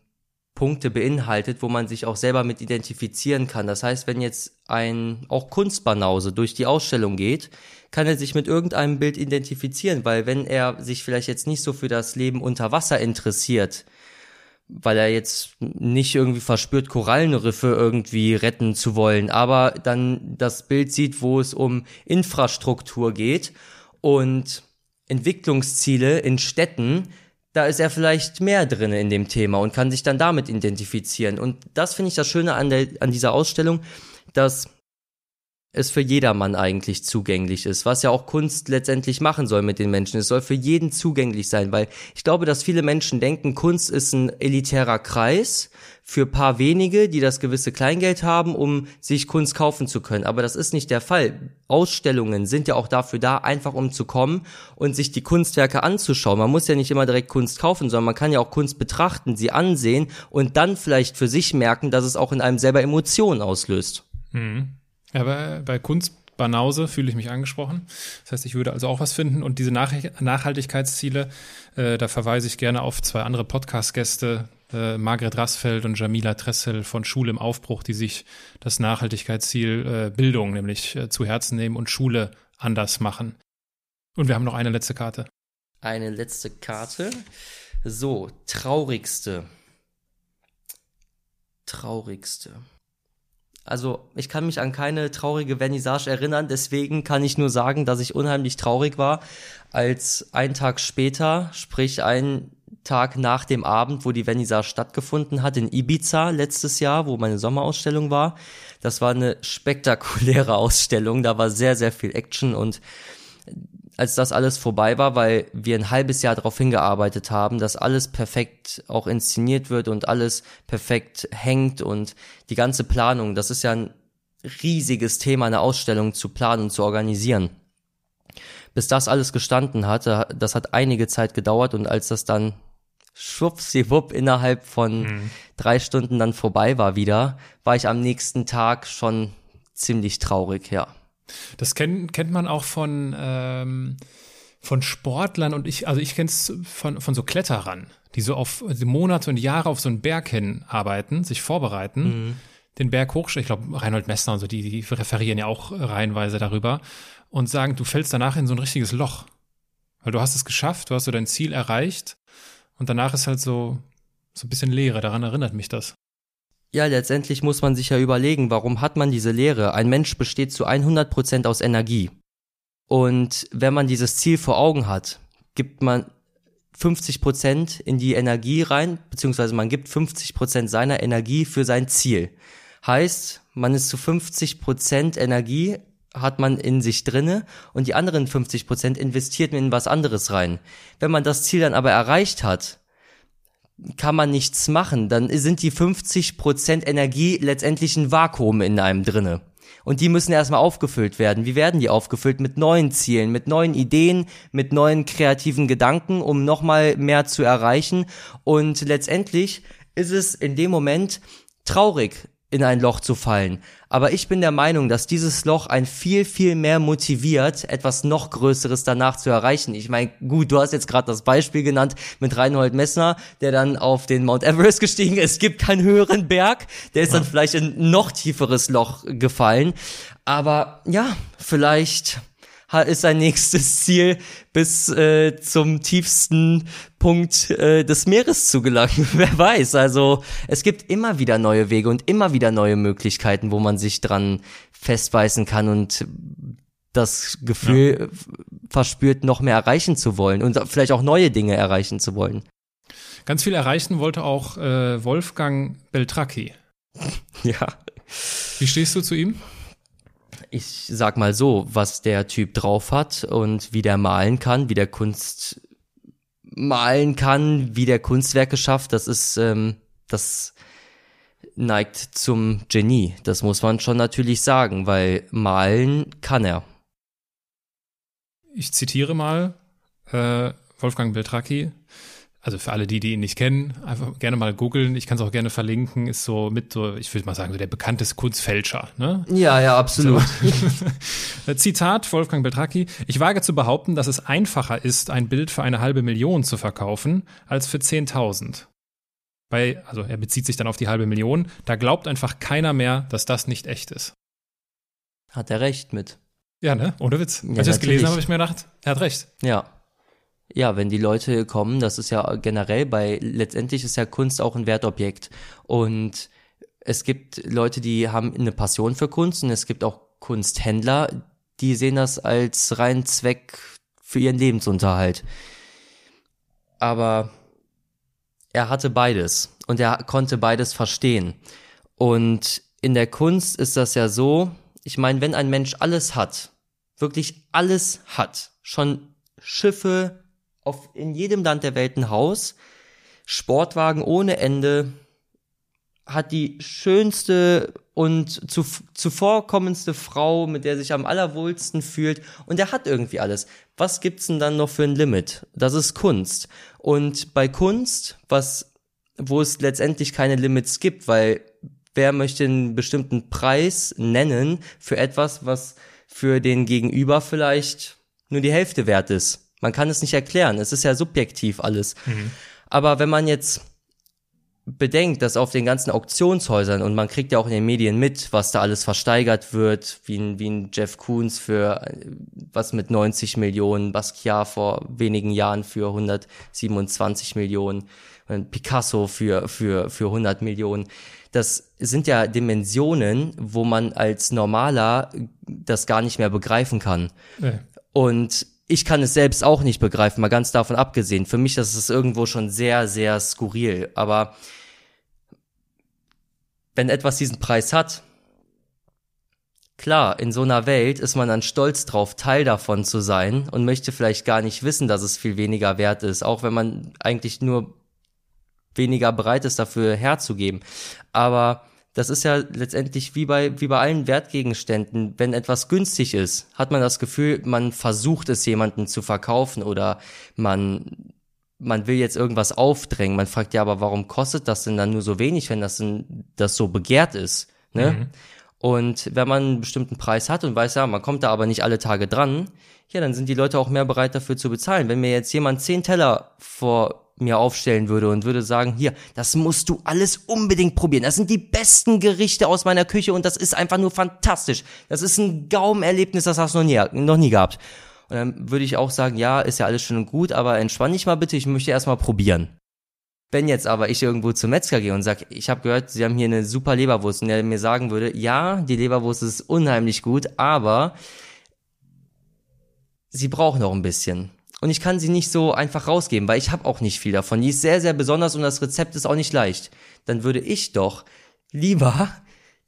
Punkte beinhaltet, wo man sich auch selber mit identifizieren kann. Das heißt, wenn jetzt ein auch Kunstbanause durch die Ausstellung geht, kann er sich mit irgendeinem Bild identifizieren, weil wenn er sich vielleicht jetzt nicht so für das Leben unter Wasser interessiert, weil er jetzt nicht irgendwie verspürt, Korallenriffe irgendwie retten zu wollen, aber dann das Bild sieht, wo es um Infrastruktur geht und Entwicklungsziele in Städten, da ist er vielleicht mehr drin in dem Thema und kann sich dann damit identifizieren. Und das finde ich das Schöne an, der, an dieser Ausstellung, dass es für jedermann eigentlich zugänglich ist, was ja auch Kunst letztendlich machen soll mit den Menschen. Es soll für jeden zugänglich sein, weil ich glaube, dass viele Menschen denken, Kunst ist ein elitärer Kreis für paar wenige, die das gewisse Kleingeld haben, um sich Kunst kaufen zu können. Aber das ist nicht der Fall. Ausstellungen sind ja auch dafür da, einfach um zu kommen und sich die Kunstwerke anzuschauen. Man muss ja nicht immer direkt Kunst kaufen, sondern man kann ja auch Kunst betrachten, sie ansehen und dann vielleicht für sich merken, dass es auch in einem selber Emotionen auslöst. Mhm. Ja, bei, bei Kunst Banause fühle ich mich angesprochen. Das heißt, ich würde also auch was finden. Und diese Nach Nachhaltigkeitsziele, äh, da verweise ich gerne auf zwei andere Podcast-Gäste, äh, Margret Rassfeld und Jamila Tressel von Schule im Aufbruch, die sich das Nachhaltigkeitsziel äh, Bildung nämlich äh, zu Herzen nehmen und Schule anders machen. Und wir haben noch eine letzte Karte. Eine letzte Karte. So, traurigste. Traurigste. Also ich kann mich an keine traurige Vernissage erinnern, deswegen kann ich nur sagen, dass ich unheimlich traurig war, als ein Tag später, sprich ein Tag nach dem Abend, wo die Vernissage stattgefunden hat, in Ibiza letztes Jahr, wo meine Sommerausstellung war. Das war eine spektakuläre Ausstellung, da war sehr, sehr viel Action und als das alles vorbei war, weil wir ein halbes Jahr darauf hingearbeitet haben, dass alles perfekt auch inszeniert wird und alles perfekt hängt und die ganze Planung, das ist ja ein riesiges Thema, eine Ausstellung zu planen und zu organisieren. Bis das alles gestanden hatte, das hat einige Zeit gedauert und als das dann schwuppsiwupp innerhalb von mhm. drei Stunden dann vorbei war wieder, war ich am nächsten Tag schon ziemlich traurig, ja. Das kennt, kennt man auch von, ähm, von Sportlern und ich, also ich kenne es von, von so Kletterern, die so auf die Monate und Jahre auf so einen Berg hin arbeiten, sich vorbereiten, mhm. den Berg hochsteigen. Ich glaube, Reinhold Messner und so, die, die referieren ja auch reihenweise darüber und sagen, du fällst danach in so ein richtiges Loch. Weil du hast es geschafft, du hast so dein Ziel erreicht und danach ist halt so, so ein bisschen Leere. Daran erinnert mich das. Ja, letztendlich muss man sich ja überlegen, warum hat man diese Lehre? Ein Mensch besteht zu 100 Prozent aus Energie. Und wenn man dieses Ziel vor Augen hat, gibt man 50 Prozent in die Energie rein, beziehungsweise man gibt 50 Prozent seiner Energie für sein Ziel. Heißt, man ist zu 50 Prozent Energie hat man in sich drinne und die anderen 50 Prozent investiert man in was anderes rein. Wenn man das Ziel dann aber erreicht hat, kann man nichts machen. Dann sind die 50% Energie letztendlich ein Vakuum in einem drinne. Und die müssen erstmal aufgefüllt werden. Wie werden die aufgefüllt? Mit neuen Zielen, mit neuen Ideen, mit neuen kreativen Gedanken, um nochmal mehr zu erreichen. Und letztendlich ist es in dem Moment traurig, in ein Loch zu fallen. Aber ich bin der Meinung, dass dieses Loch ein viel, viel mehr motiviert, etwas noch Größeres danach zu erreichen. Ich meine, gut, du hast jetzt gerade das Beispiel genannt mit Reinhold Messner, der dann auf den Mount Everest gestiegen ist. Es gibt keinen höheren Berg, der ist dann vielleicht in ein noch tieferes Loch gefallen. Aber ja, vielleicht ist sein nächstes Ziel, bis äh, zum tiefsten Punkt äh, des Meeres zu gelangen. Wer weiß. Also es gibt immer wieder neue Wege und immer wieder neue Möglichkeiten, wo man sich dran festbeißen kann und das Gefühl ja. verspürt, noch mehr erreichen zu wollen und vielleicht auch neue Dinge erreichen zu wollen. Ganz viel erreichen wollte auch äh, Wolfgang Beltracchi. ja. Wie stehst du zu ihm? Ich sag mal so, was der Typ drauf hat und wie der malen kann, wie der Kunst malen kann, wie der Kunstwerke schafft, das ist, ähm, das neigt zum Genie. Das muss man schon natürlich sagen, weil malen kann er. Ich zitiere mal äh, Wolfgang Beltracchi also für alle die, die ihn nicht kennen, einfach gerne mal googeln. Ich kann es auch gerne verlinken. Ist so mit so, ich würde mal sagen, so der bekannteste Kunstfälscher. Ne? Ja, ja, absolut. So. Zitat Wolfgang Beltracchi. Ich wage zu behaupten, dass es einfacher ist, ein Bild für eine halbe Million zu verkaufen, als für 10.000. Bei, also er bezieht sich dann auf die halbe Million. Da glaubt einfach keiner mehr, dass das nicht echt ist. Hat er recht mit. Ja, ne? Ohne Witz. Ja, Als ich das gelesen habe, habe ich mir gedacht, er hat recht. Ja. Ja, wenn die Leute kommen, das ist ja generell bei, letztendlich ist ja Kunst auch ein Wertobjekt. Und es gibt Leute, die haben eine Passion für Kunst und es gibt auch Kunsthändler, die sehen das als reinen Zweck für ihren Lebensunterhalt. Aber er hatte beides und er konnte beides verstehen. Und in der Kunst ist das ja so, ich meine, wenn ein Mensch alles hat, wirklich alles hat, schon Schiffe, auf, in jedem Land der Welt ein Haus, Sportwagen ohne Ende, hat die schönste und zu, zuvorkommendste Frau, mit der sich am allerwohlsten fühlt und er hat irgendwie alles. Was gibt's denn dann noch für ein Limit? Das ist Kunst. Und bei Kunst, was, wo es letztendlich keine Limits gibt, weil wer möchte einen bestimmten Preis nennen für etwas, was für den Gegenüber vielleicht nur die Hälfte wert ist? Man kann es nicht erklären. Es ist ja subjektiv alles. Mhm. Aber wenn man jetzt bedenkt, dass auf den ganzen Auktionshäusern und man kriegt ja auch in den Medien mit, was da alles versteigert wird, wie ein, wie ein Jeff Koons für was mit 90 Millionen, Basquiat vor wenigen Jahren für 127 Millionen, Picasso für, für, für 100 Millionen. Das sind ja Dimensionen, wo man als Normaler das gar nicht mehr begreifen kann. Nee. Und ich kann es selbst auch nicht begreifen, mal ganz davon abgesehen. Für mich ist es irgendwo schon sehr, sehr skurril. Aber wenn etwas diesen Preis hat, klar, in so einer Welt ist man dann stolz drauf, Teil davon zu sein und möchte vielleicht gar nicht wissen, dass es viel weniger wert ist, auch wenn man eigentlich nur weniger bereit ist, dafür herzugeben. Aber das ist ja letztendlich wie bei, wie bei allen Wertgegenständen. Wenn etwas günstig ist, hat man das Gefühl, man versucht es jemandem zu verkaufen oder man, man will jetzt irgendwas aufdrängen. Man fragt ja, aber warum kostet das denn dann nur so wenig, wenn das, denn, das so begehrt ist? Ne? Mhm. Und wenn man einen bestimmten Preis hat und weiß, ja, man kommt da aber nicht alle Tage dran, ja, dann sind die Leute auch mehr bereit dafür zu bezahlen. Wenn mir jetzt jemand zehn Teller vor mir aufstellen würde und würde sagen, hier, das musst du alles unbedingt probieren. Das sind die besten Gerichte aus meiner Küche und das ist einfach nur fantastisch. Das ist ein Gaumerlebnis, das hast du noch nie, noch nie gehabt. Und dann würde ich auch sagen, ja, ist ja alles schön und gut, aber entspann dich mal bitte, ich möchte erstmal probieren. Wenn jetzt aber ich irgendwo zum Metzger gehe und sage, ich habe gehört, sie haben hier eine super Leberwurst und der mir sagen würde, ja, die Leberwurst ist unheimlich gut, aber sie braucht noch ein bisschen und ich kann sie nicht so einfach rausgeben, weil ich habe auch nicht viel davon. Die ist sehr, sehr besonders und das Rezept ist auch nicht leicht. Dann würde ich doch lieber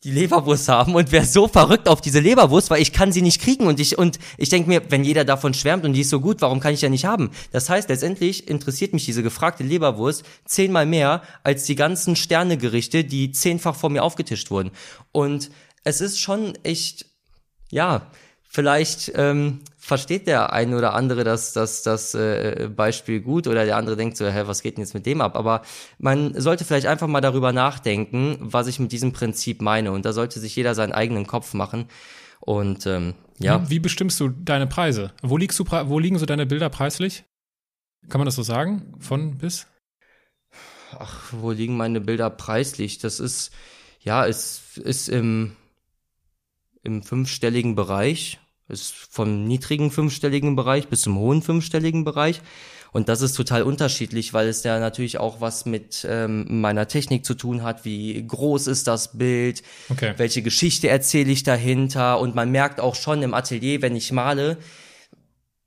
die Leberwurst haben und wäre so verrückt auf diese Leberwurst, weil ich kann sie nicht kriegen und ich und ich denke mir, wenn jeder davon schwärmt und die ist so gut, warum kann ich ja nicht haben? Das heißt, letztendlich interessiert mich diese gefragte Leberwurst zehnmal mehr als die ganzen Sternegerichte, die zehnfach vor mir aufgetischt wurden. Und es ist schon echt, ja, vielleicht ähm, versteht der ein oder andere das, das, das äh, Beispiel gut oder der andere denkt so, hä, was geht denn jetzt mit dem ab? Aber man sollte vielleicht einfach mal darüber nachdenken, was ich mit diesem Prinzip meine. Und da sollte sich jeder seinen eigenen Kopf machen. Und ähm, ja. Wie, wie bestimmst du deine Preise? Wo liegst du, wo liegen so deine Bilder preislich? Kann man das so sagen? Von bis? Ach, wo liegen meine Bilder preislich? Das ist, ja, es ist im, im fünfstelligen Bereich ist vom niedrigen fünfstelligen Bereich bis zum hohen fünfstelligen Bereich. Und das ist total unterschiedlich, weil es ja natürlich auch was mit ähm, meiner Technik zu tun hat. Wie groß ist das Bild? Okay. Welche Geschichte erzähle ich dahinter? Und man merkt auch schon im Atelier, wenn ich male,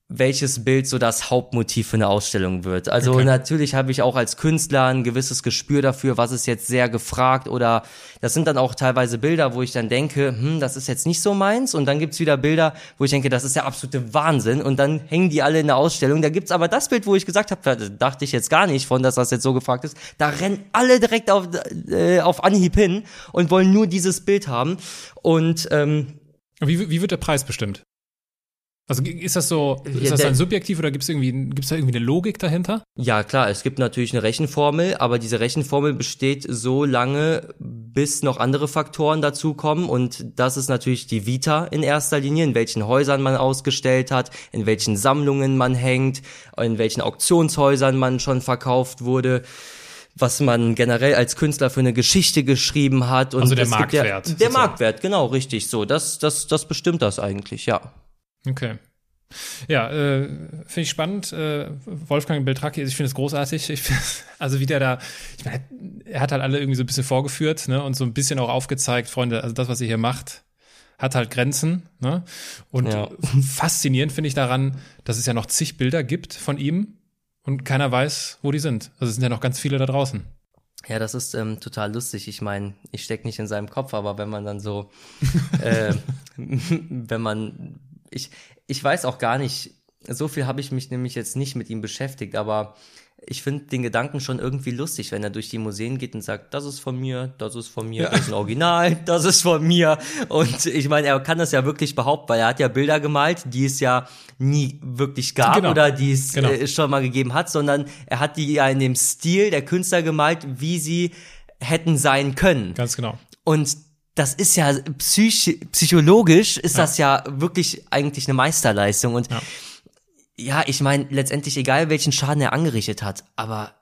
welches Bild so das Hauptmotiv für eine Ausstellung wird. Also okay. natürlich habe ich auch als Künstler ein gewisses Gespür dafür, was ist jetzt sehr gefragt oder das sind dann auch teilweise Bilder, wo ich dann denke, hm, das ist jetzt nicht so meins und dann gibt's wieder Bilder, wo ich denke, das ist der absolute Wahnsinn und dann hängen die alle in der Ausstellung. Da gibt's aber das Bild, wo ich gesagt habe, dachte ich jetzt gar nicht von, dass das jetzt so gefragt ist. Da rennen alle direkt auf, äh, auf Anhieb hin und wollen nur dieses Bild haben und ähm, wie, wie wird der Preis bestimmt? Also ist das so, ist ja, das dann subjektiv oder gibt es irgendwie, gibt's da irgendwie eine Logik dahinter? Ja, klar, es gibt natürlich eine Rechenformel, aber diese Rechenformel besteht so lange, bis noch andere Faktoren dazukommen und das ist natürlich die Vita in erster Linie, in welchen Häusern man ausgestellt hat, in welchen Sammlungen man hängt, in welchen Auktionshäusern man schon verkauft wurde was man generell als Künstler für eine Geschichte geschrieben hat. Und also der Marktwert. Ja, der Marktwert, genau, richtig so. Das, das, das bestimmt das eigentlich, ja. Okay. Ja, äh, finde ich spannend. Äh, Wolfgang Beltracchi, ich finde es großartig. Ich find, also wie der da, ich meine, er hat halt alle irgendwie so ein bisschen vorgeführt ne, und so ein bisschen auch aufgezeigt, Freunde, also das, was ihr hier macht, hat halt Grenzen. Ne? Und ja. faszinierend finde ich daran, dass es ja noch zig Bilder gibt von ihm und keiner weiß, wo die sind. Also es sind ja noch ganz viele da draußen. Ja, das ist ähm, total lustig. Ich meine, ich stecke nicht in seinem Kopf, aber wenn man dann so, äh, wenn man ich, ich weiß auch gar nicht, so viel habe ich mich nämlich jetzt nicht mit ihm beschäftigt, aber ich finde den Gedanken schon irgendwie lustig, wenn er durch die Museen geht und sagt, das ist von mir, das ist von mir, ja. das ist ein Original, das ist von mir. Und ich meine, er kann das ja wirklich behaupten, weil er hat ja Bilder gemalt, die es ja nie wirklich gab genau. oder die es genau. äh, schon mal gegeben hat, sondern er hat die ja in dem Stil der Künstler gemalt, wie sie hätten sein können. Ganz genau. Und das ist ja psych psychologisch ist ja. das ja wirklich eigentlich eine Meisterleistung und ja, ja ich meine letztendlich egal welchen Schaden er angerichtet hat, aber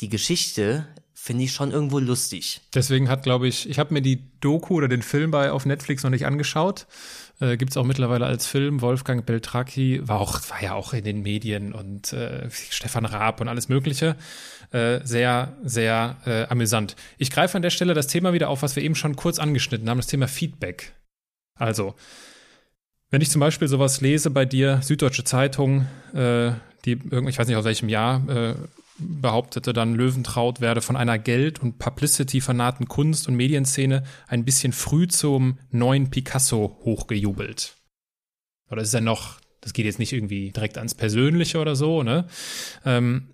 die Geschichte finde ich schon irgendwo lustig. Deswegen hat, glaube ich, ich habe mir die Doku oder den Film bei auf Netflix noch nicht angeschaut. Äh, Gibt es auch mittlerweile als Film. Wolfgang Beltracchi war auch, war ja auch in den Medien und äh, Stefan Raab und alles Mögliche. Äh, sehr, sehr äh, amüsant. Ich greife an der Stelle das Thema wieder auf, was wir eben schon kurz angeschnitten haben, das Thema Feedback. Also, wenn ich zum Beispiel sowas lese bei dir, Süddeutsche Zeitung, äh, die ich weiß nicht aus welchem Jahr, äh, behauptete dann, Löwentraut werde von einer Geld- und Publicity-fanaten Kunst- und Medienszene ein bisschen früh zum neuen Picasso hochgejubelt. Oder ist ja noch, das geht jetzt nicht irgendwie direkt ans Persönliche oder so, ne? Ähm,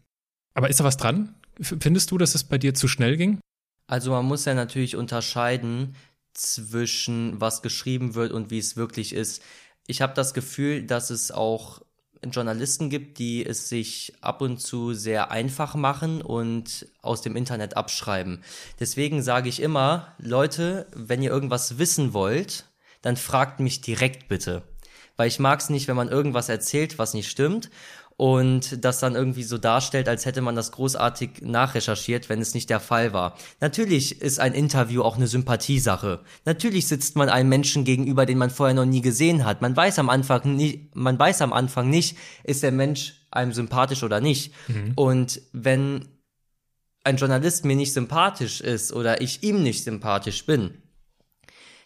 aber ist da was dran? Findest du, dass es bei dir zu schnell ging? Also man muss ja natürlich unterscheiden zwischen was geschrieben wird und wie es wirklich ist. Ich habe das Gefühl, dass es auch Journalisten gibt, die es sich ab und zu sehr einfach machen und aus dem Internet abschreiben. Deswegen sage ich immer, Leute, wenn ihr irgendwas wissen wollt, dann fragt mich direkt bitte. Weil ich mag es nicht, wenn man irgendwas erzählt, was nicht stimmt und das dann irgendwie so darstellt, als hätte man das großartig nachrecherchiert, wenn es nicht der Fall war. Natürlich ist ein Interview auch eine Sympathiesache. Natürlich sitzt man einem Menschen gegenüber, den man vorher noch nie gesehen hat. Man weiß am Anfang nicht, man weiß am Anfang nicht, ist der Mensch einem sympathisch oder nicht. Mhm. Und wenn ein Journalist mir nicht sympathisch ist oder ich ihm nicht sympathisch bin,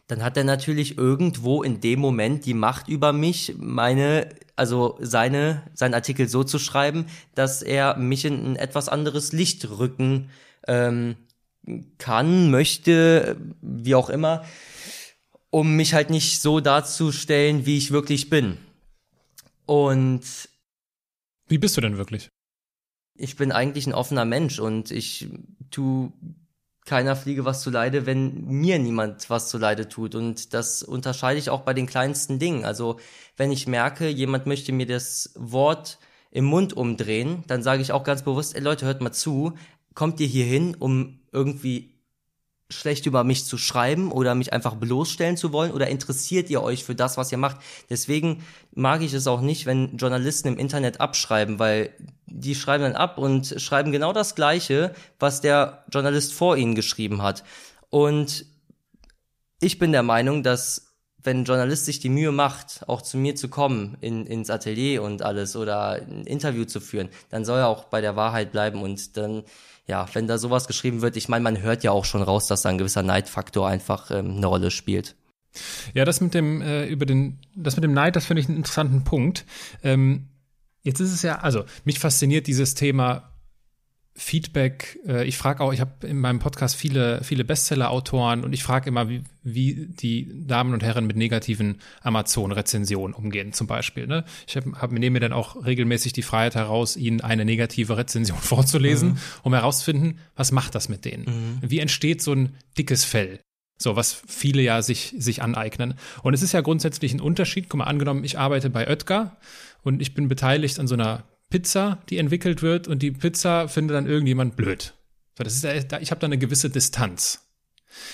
dann hat er natürlich irgendwo in dem Moment die Macht über mich, meine, also seine, sein Artikel so zu schreiben, dass er mich in ein etwas anderes Licht rücken ähm, kann, möchte, wie auch immer, um mich halt nicht so darzustellen, wie ich wirklich bin. Und wie bist du denn wirklich? Ich bin eigentlich ein offener Mensch und ich tu keiner Fliege was zu Leide, wenn mir niemand was zu Leide tut. Und das unterscheide ich auch bei den kleinsten Dingen. Also wenn ich merke, jemand möchte mir das Wort im Mund umdrehen, dann sage ich auch ganz bewusst, ey Leute, hört mal zu, kommt ihr hier hin, um irgendwie schlecht über mich zu schreiben oder mich einfach bloßstellen zu wollen oder interessiert ihr euch für das, was ihr macht? Deswegen mag ich es auch nicht, wenn Journalisten im Internet abschreiben, weil die schreiben dann ab und schreiben genau das Gleiche, was der Journalist vor ihnen geschrieben hat. Und ich bin der Meinung, dass wenn ein Journalist sich die Mühe macht, auch zu mir zu kommen, in, ins Atelier und alles oder ein Interview zu führen, dann soll er auch bei der Wahrheit bleiben und dann ja, wenn da sowas geschrieben wird, ich meine, man hört ja auch schon raus, dass da ein gewisser Neidfaktor einfach ähm, eine Rolle spielt. Ja, das mit dem äh, über den, das mit dem Neid, das finde ich einen interessanten Punkt. Ähm, jetzt ist es ja, also mich fasziniert dieses Thema Feedback. Äh, ich frage auch, ich habe in meinem Podcast viele, viele Bestseller-Autoren und ich frage immer, wie, wie die Damen und Herren mit negativen Amazon-Rezensionen umgehen, zum Beispiel. Ne? Ich hab, hab, nehme mir dann auch regelmäßig die Freiheit heraus, ihnen eine negative Rezension vorzulesen, mhm. um herauszufinden, was macht das mit denen? Mhm. Wie entsteht so ein dickes Fell? So, was viele ja sich, sich aneignen. Und es ist ja grundsätzlich ein Unterschied. Guck mal, angenommen, ich arbeite bei Oetker und ich bin beteiligt an so einer Pizza, die entwickelt wird und die Pizza findet dann irgendjemand blöd. So, das ist, ich habe da eine gewisse Distanz.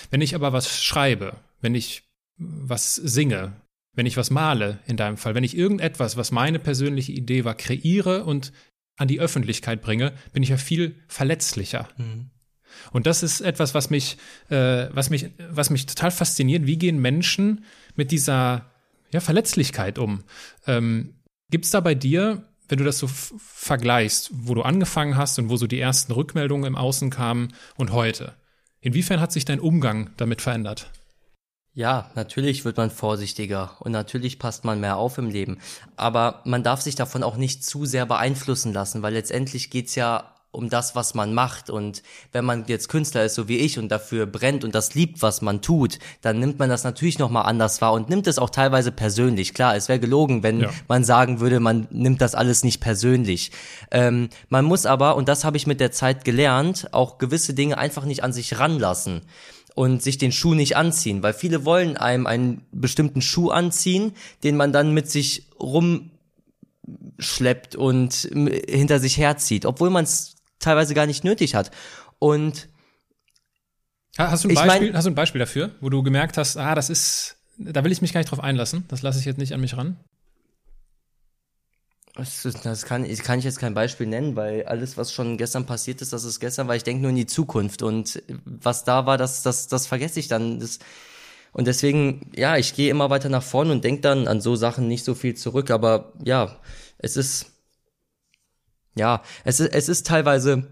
Wenn ich aber was schreibe, wenn ich was singe, wenn ich was male, in deinem Fall, wenn ich irgendetwas, was meine persönliche Idee war, kreiere und an die Öffentlichkeit bringe, bin ich ja viel verletzlicher. Mhm. Und das ist etwas, was mich, äh, was mich, was mich total fasziniert. Wie gehen Menschen mit dieser ja, Verletzlichkeit um? Ähm, Gibt es da bei dir wenn du das so vergleichst, wo du angefangen hast und wo so die ersten Rückmeldungen im Außen kamen und heute, inwiefern hat sich dein Umgang damit verändert? Ja, natürlich wird man vorsichtiger und natürlich passt man mehr auf im Leben. Aber man darf sich davon auch nicht zu sehr beeinflussen lassen, weil letztendlich geht's ja um das, was man macht. Und wenn man jetzt Künstler ist, so wie ich, und dafür brennt und das liebt, was man tut, dann nimmt man das natürlich nochmal anders wahr und nimmt es auch teilweise persönlich. Klar, es wäre gelogen, wenn ja. man sagen würde, man nimmt das alles nicht persönlich. Ähm, man muss aber, und das habe ich mit der Zeit gelernt, auch gewisse Dinge einfach nicht an sich ranlassen und sich den Schuh nicht anziehen, weil viele wollen einem einen bestimmten Schuh anziehen, den man dann mit sich rumschleppt und hinter sich herzieht, obwohl man es teilweise gar nicht nötig hat. Und hast du, ein Beispiel, mein, hast du ein Beispiel dafür, wo du gemerkt hast, ah, das ist, da will ich mich gar nicht drauf einlassen, das lasse ich jetzt nicht an mich ran? Das, kann, kann ich jetzt kein Beispiel nennen, weil alles, was schon gestern passiert ist, das ist gestern, weil ich denke nur in die Zukunft und was da war, das, das, das vergesse ich dann. Das, und deswegen, ja, ich gehe immer weiter nach vorne und denke dann an so Sachen nicht so viel zurück, aber ja, es ist, ja, es ist, es ist teilweise,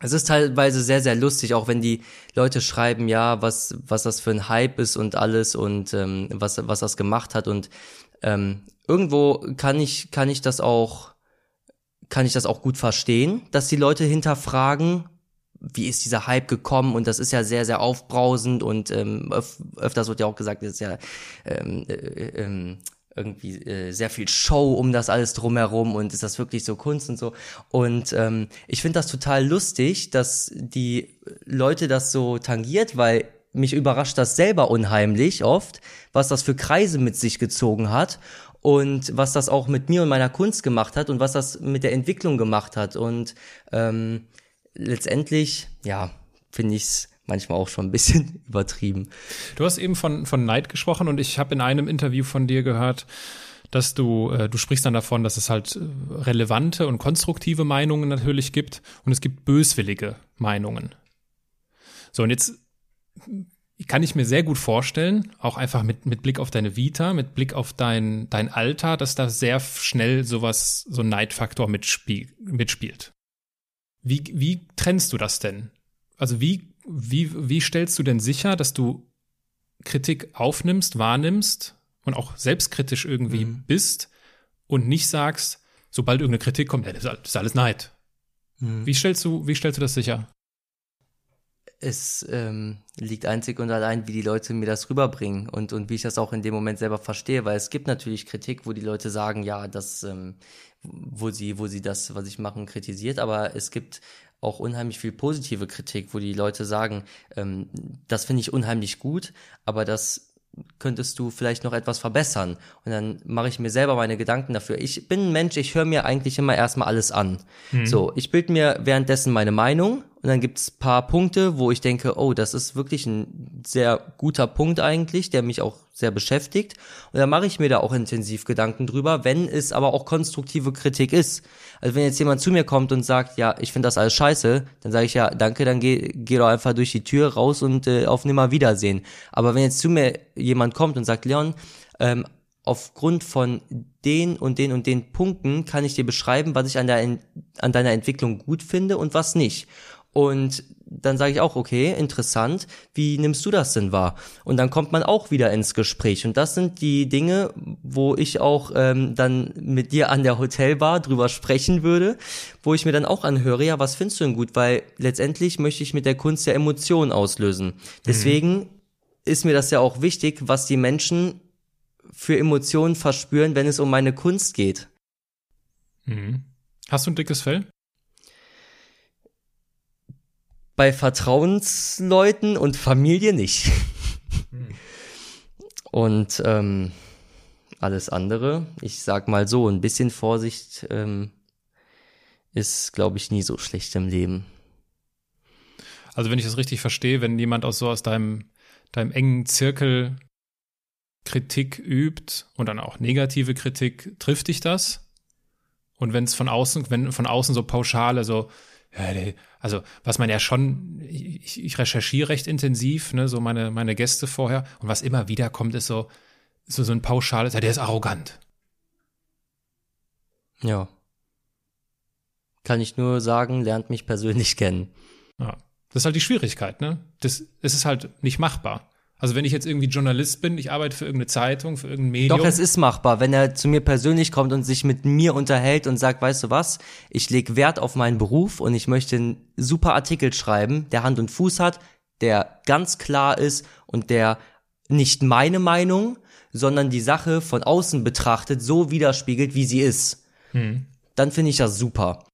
es ist teilweise sehr, sehr lustig, auch wenn die Leute schreiben, ja, was, was das für ein Hype ist und alles und ähm, was, was das gemacht hat. Und ähm, irgendwo kann ich, kann ich das auch, kann ich das auch gut verstehen, dass die Leute hinterfragen, wie ist dieser Hype gekommen und das ist ja sehr, sehr aufbrausend und ähm, öf öfters wird ja auch gesagt, das ist ja ähm, äh, ähm, irgendwie äh, sehr viel Show um das alles drumherum und ist das wirklich so Kunst und so. Und ähm, ich finde das total lustig, dass die Leute das so tangiert, weil mich überrascht das selber unheimlich oft, was das für Kreise mit sich gezogen hat und was das auch mit mir und meiner Kunst gemacht hat und was das mit der Entwicklung gemacht hat. Und ähm, letztendlich, ja, finde ich's manchmal auch schon ein bisschen übertrieben. Du hast eben von, von Neid gesprochen und ich habe in einem Interview von dir gehört, dass du, äh, du sprichst dann davon, dass es halt äh, relevante und konstruktive Meinungen natürlich gibt und es gibt böswillige Meinungen. So, und jetzt kann ich mir sehr gut vorstellen, auch einfach mit, mit Blick auf deine Vita, mit Blick auf dein, dein Alter, dass da sehr schnell sowas, so ein Neidfaktor mitspiel, mitspielt. Wie, wie trennst du das denn? Also wie wie, wie stellst du denn sicher, dass du Kritik aufnimmst, wahrnimmst und auch selbstkritisch irgendwie mhm. bist und nicht sagst, sobald irgendeine Kritik kommt, ja, das ist alles Neid. Mhm. Wie stellst du, wie stellst du das sicher? es ähm, liegt einzig und allein, wie die Leute mir das rüberbringen und, und wie ich das auch in dem Moment selber verstehe, weil es gibt natürlich Kritik, wo die Leute sagen, ja, das, ähm, wo sie, wo sie das, was ich mache, kritisiert, aber es gibt auch unheimlich viel positive Kritik, wo die Leute sagen, ähm, das finde ich unheimlich gut, aber das könntest du vielleicht noch etwas verbessern? Und dann mache ich mir selber meine Gedanken dafür. Ich bin ein Mensch, ich höre mir eigentlich immer erstmal alles an. Mhm. So, ich bild mir währenddessen meine Meinung und dann gibt's paar Punkte, wo ich denke, oh, das ist wirklich ein sehr guter Punkt eigentlich, der mich auch sehr beschäftigt. Und dann mache ich mir da auch intensiv Gedanken drüber, wenn es aber auch konstruktive Kritik ist. Also wenn jetzt jemand zu mir kommt und sagt, ja, ich finde das alles scheiße, dann sage ich ja, danke, dann geh, geh doch einfach durch die Tür raus und äh, auf nimmer Wiedersehen. Aber wenn jetzt zu mir jemand kommt und sagt, Leon, ähm, aufgrund von den und den und den Punkten kann ich dir beschreiben, was ich an, der, an deiner Entwicklung gut finde und was nicht. Und dann sage ich auch, okay, interessant, wie nimmst du das denn wahr? Und dann kommt man auch wieder ins Gespräch. Und das sind die Dinge, wo ich auch ähm, dann mit dir an der Hotelbar drüber sprechen würde, wo ich mir dann auch anhöre, ja, was findest du denn gut? Weil letztendlich möchte ich mit der Kunst ja Emotionen auslösen. Deswegen mhm. ist mir das ja auch wichtig, was die Menschen für Emotionen verspüren, wenn es um meine Kunst geht. Mhm. Hast du ein dickes Fell? Bei Vertrauensleuten und Familie nicht. Hm. Und ähm, alles andere, ich sag mal so, ein bisschen Vorsicht ähm, ist, glaube ich, nie so schlecht im Leben. Also wenn ich das richtig verstehe, wenn jemand aus so aus deinem, deinem engen Zirkel Kritik übt und dann auch negative Kritik, trifft dich das? Und wenn es von außen, wenn von außen so pauschale, so, also was man ja schon, ich, ich recherchiere recht intensiv, ne, so meine, meine Gäste vorher und was immer wieder kommt, ist so, so, so ein pauschales, ja, der ist arrogant. Ja. Kann ich nur sagen, lernt mich persönlich kennen. Ja. Das ist halt die Schwierigkeit, ne? Das, das ist halt nicht machbar. Also wenn ich jetzt irgendwie Journalist bin, ich arbeite für irgendeine Zeitung, für irgendein Medium. Doch, es ist machbar, wenn er zu mir persönlich kommt und sich mit mir unterhält und sagt, weißt du was, ich leg Wert auf meinen Beruf und ich möchte einen super Artikel schreiben, der Hand und Fuß hat, der ganz klar ist und der nicht meine Meinung, sondern die Sache von außen betrachtet so widerspiegelt, wie sie ist. Hm. Dann finde ich das super.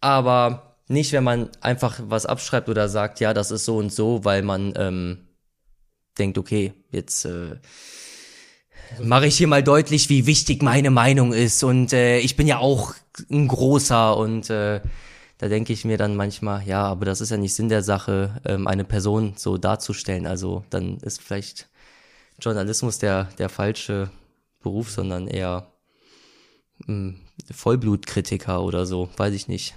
Aber nicht, wenn man einfach was abschreibt oder sagt, ja, das ist so und so, weil man ähm, denkt, okay, jetzt äh, mache ich hier mal deutlich, wie wichtig meine Meinung ist. Und äh, ich bin ja auch ein großer und äh, da denke ich mir dann manchmal, ja, aber das ist ja nicht Sinn der Sache, ähm, eine Person so darzustellen. Also dann ist vielleicht Journalismus der, der falsche Beruf, sondern eher mh, hm, Vollblutkritiker oder so, weiß ich nicht.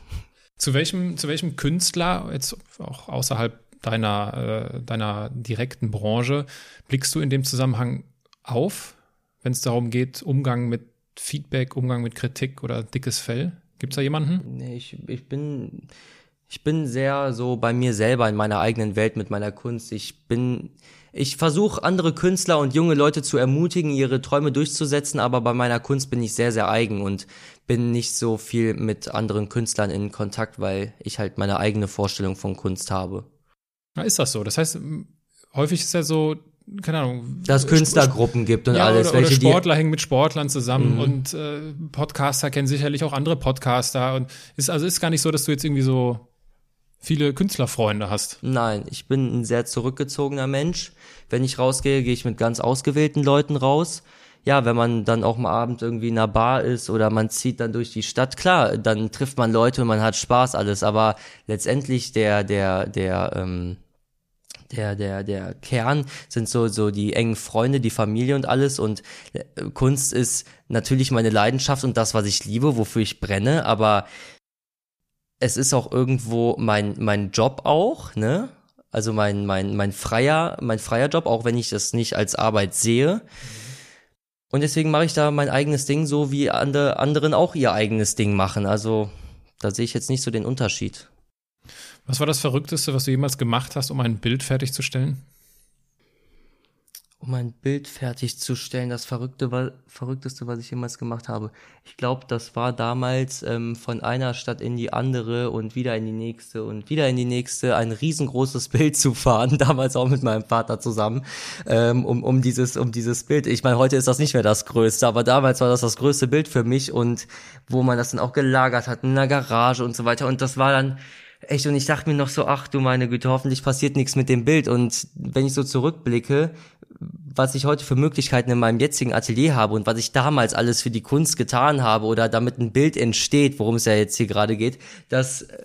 Zu welchem, zu welchem Künstler, jetzt auch außerhalb deiner, äh, deiner direkten Branche blickst du in dem Zusammenhang auf, wenn es darum geht, Umgang mit Feedback, Umgang mit Kritik oder dickes Fell? Gibt es da jemanden? Nee, ich, ich bin, ich bin sehr so bei mir selber in meiner eigenen Welt mit meiner Kunst. Ich bin, ich versuche andere Künstler und junge Leute zu ermutigen, ihre Träume durchzusetzen, aber bei meiner Kunst bin ich sehr, sehr eigen und bin nicht so viel mit anderen Künstlern in Kontakt, weil ich halt meine eigene Vorstellung von Kunst habe. Na, ist das so? Das heißt, häufig ist ja so, keine Ahnung. Dass es Künstlergruppen gibt und ja, alles. Oder, oder Sportler hängen mit Sportlern zusammen mhm. und äh, Podcaster kennen sicherlich auch andere Podcaster. Und ist also ist gar nicht so, dass du jetzt irgendwie so viele Künstlerfreunde hast. Nein, ich bin ein sehr zurückgezogener Mensch. Wenn ich rausgehe, gehe ich mit ganz ausgewählten Leuten raus. Ja, wenn man dann auch mal Abend irgendwie in einer Bar ist oder man zieht dann durch die Stadt, klar, dann trifft man Leute und man hat Spaß alles, aber letztendlich der, der, der, ähm, der, der, der Kern sind so, so die engen Freunde, die Familie und alles. Und äh, Kunst ist natürlich meine Leidenschaft und das, was ich liebe, wofür ich brenne, aber es ist auch irgendwo mein, mein Job auch, ne? Also mein, mein, mein freier, mein freier Job, auch wenn ich das nicht als Arbeit sehe. Und deswegen mache ich da mein eigenes Ding, so wie andere, anderen auch ihr eigenes Ding machen. Also da sehe ich jetzt nicht so den Unterschied. Was war das Verrückteste, was du jemals gemacht hast, um ein Bild fertigzustellen? um ein Bild fertigzustellen, das Verrückte Verrückteste, was ich jemals gemacht habe. Ich glaube, das war damals ähm, von einer Stadt in die andere und wieder in die nächste und wieder in die nächste ein riesengroßes Bild zu fahren, damals auch mit meinem Vater zusammen, ähm, um, um, dieses, um dieses Bild. Ich meine, heute ist das nicht mehr das Größte, aber damals war das das größte Bild für mich und wo man das dann auch gelagert hat, in einer Garage und so weiter. Und das war dann echt, und ich dachte mir noch so, ach du meine Güte, hoffentlich passiert nichts mit dem Bild. Und wenn ich so zurückblicke, was ich heute für Möglichkeiten in meinem jetzigen Atelier habe und was ich damals alles für die Kunst getan habe oder damit ein Bild entsteht, worum es ja jetzt hier gerade geht, das äh,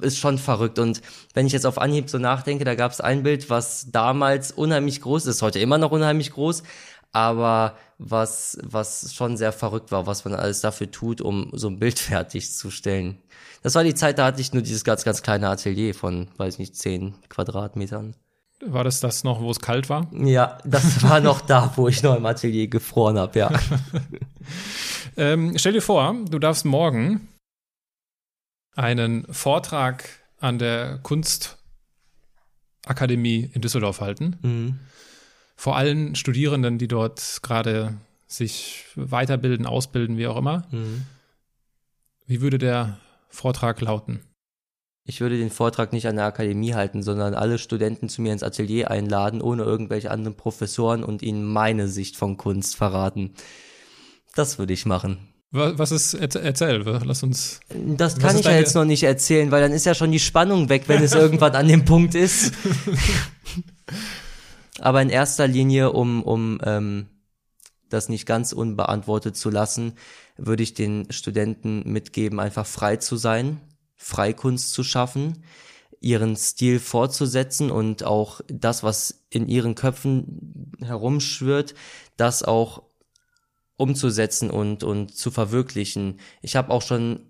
ist schon verrückt. Und wenn ich jetzt auf Anhieb so nachdenke, da gab es ein Bild, was damals unheimlich groß ist, heute immer noch unheimlich groß, aber was, was schon sehr verrückt war, was man alles dafür tut, um so ein Bild fertigzustellen. Das war die Zeit, da hatte ich nur dieses ganz, ganz kleine Atelier von, weiß nicht, zehn Quadratmetern. War das das noch, wo es kalt war? Ja, das war noch da, wo ich noch im Atelier gefroren habe, ja. ähm, stell dir vor, du darfst morgen einen Vortrag an der Kunstakademie in Düsseldorf halten. Mhm. Vor allen Studierenden, die dort gerade sich weiterbilden, ausbilden, wie auch immer. Mhm. Wie würde der Vortrag lauten? Ich würde den Vortrag nicht an der Akademie halten, sondern alle Studenten zu mir ins Atelier einladen, ohne irgendwelche anderen Professoren und ihnen meine Sicht von Kunst verraten. Das würde ich machen. Was ist, erzähl, lass uns. Das kann ich ja jetzt noch nicht erzählen, weil dann ist ja schon die Spannung weg, wenn es irgendwann an dem Punkt ist. Aber in erster Linie, um, um ähm, das nicht ganz unbeantwortet zu lassen, würde ich den Studenten mitgeben, einfach frei zu sein, Freikunst zu schaffen, ihren Stil fortzusetzen und auch das, was in ihren Köpfen herumschwirrt, das auch umzusetzen und, und zu verwirklichen. Ich habe auch schon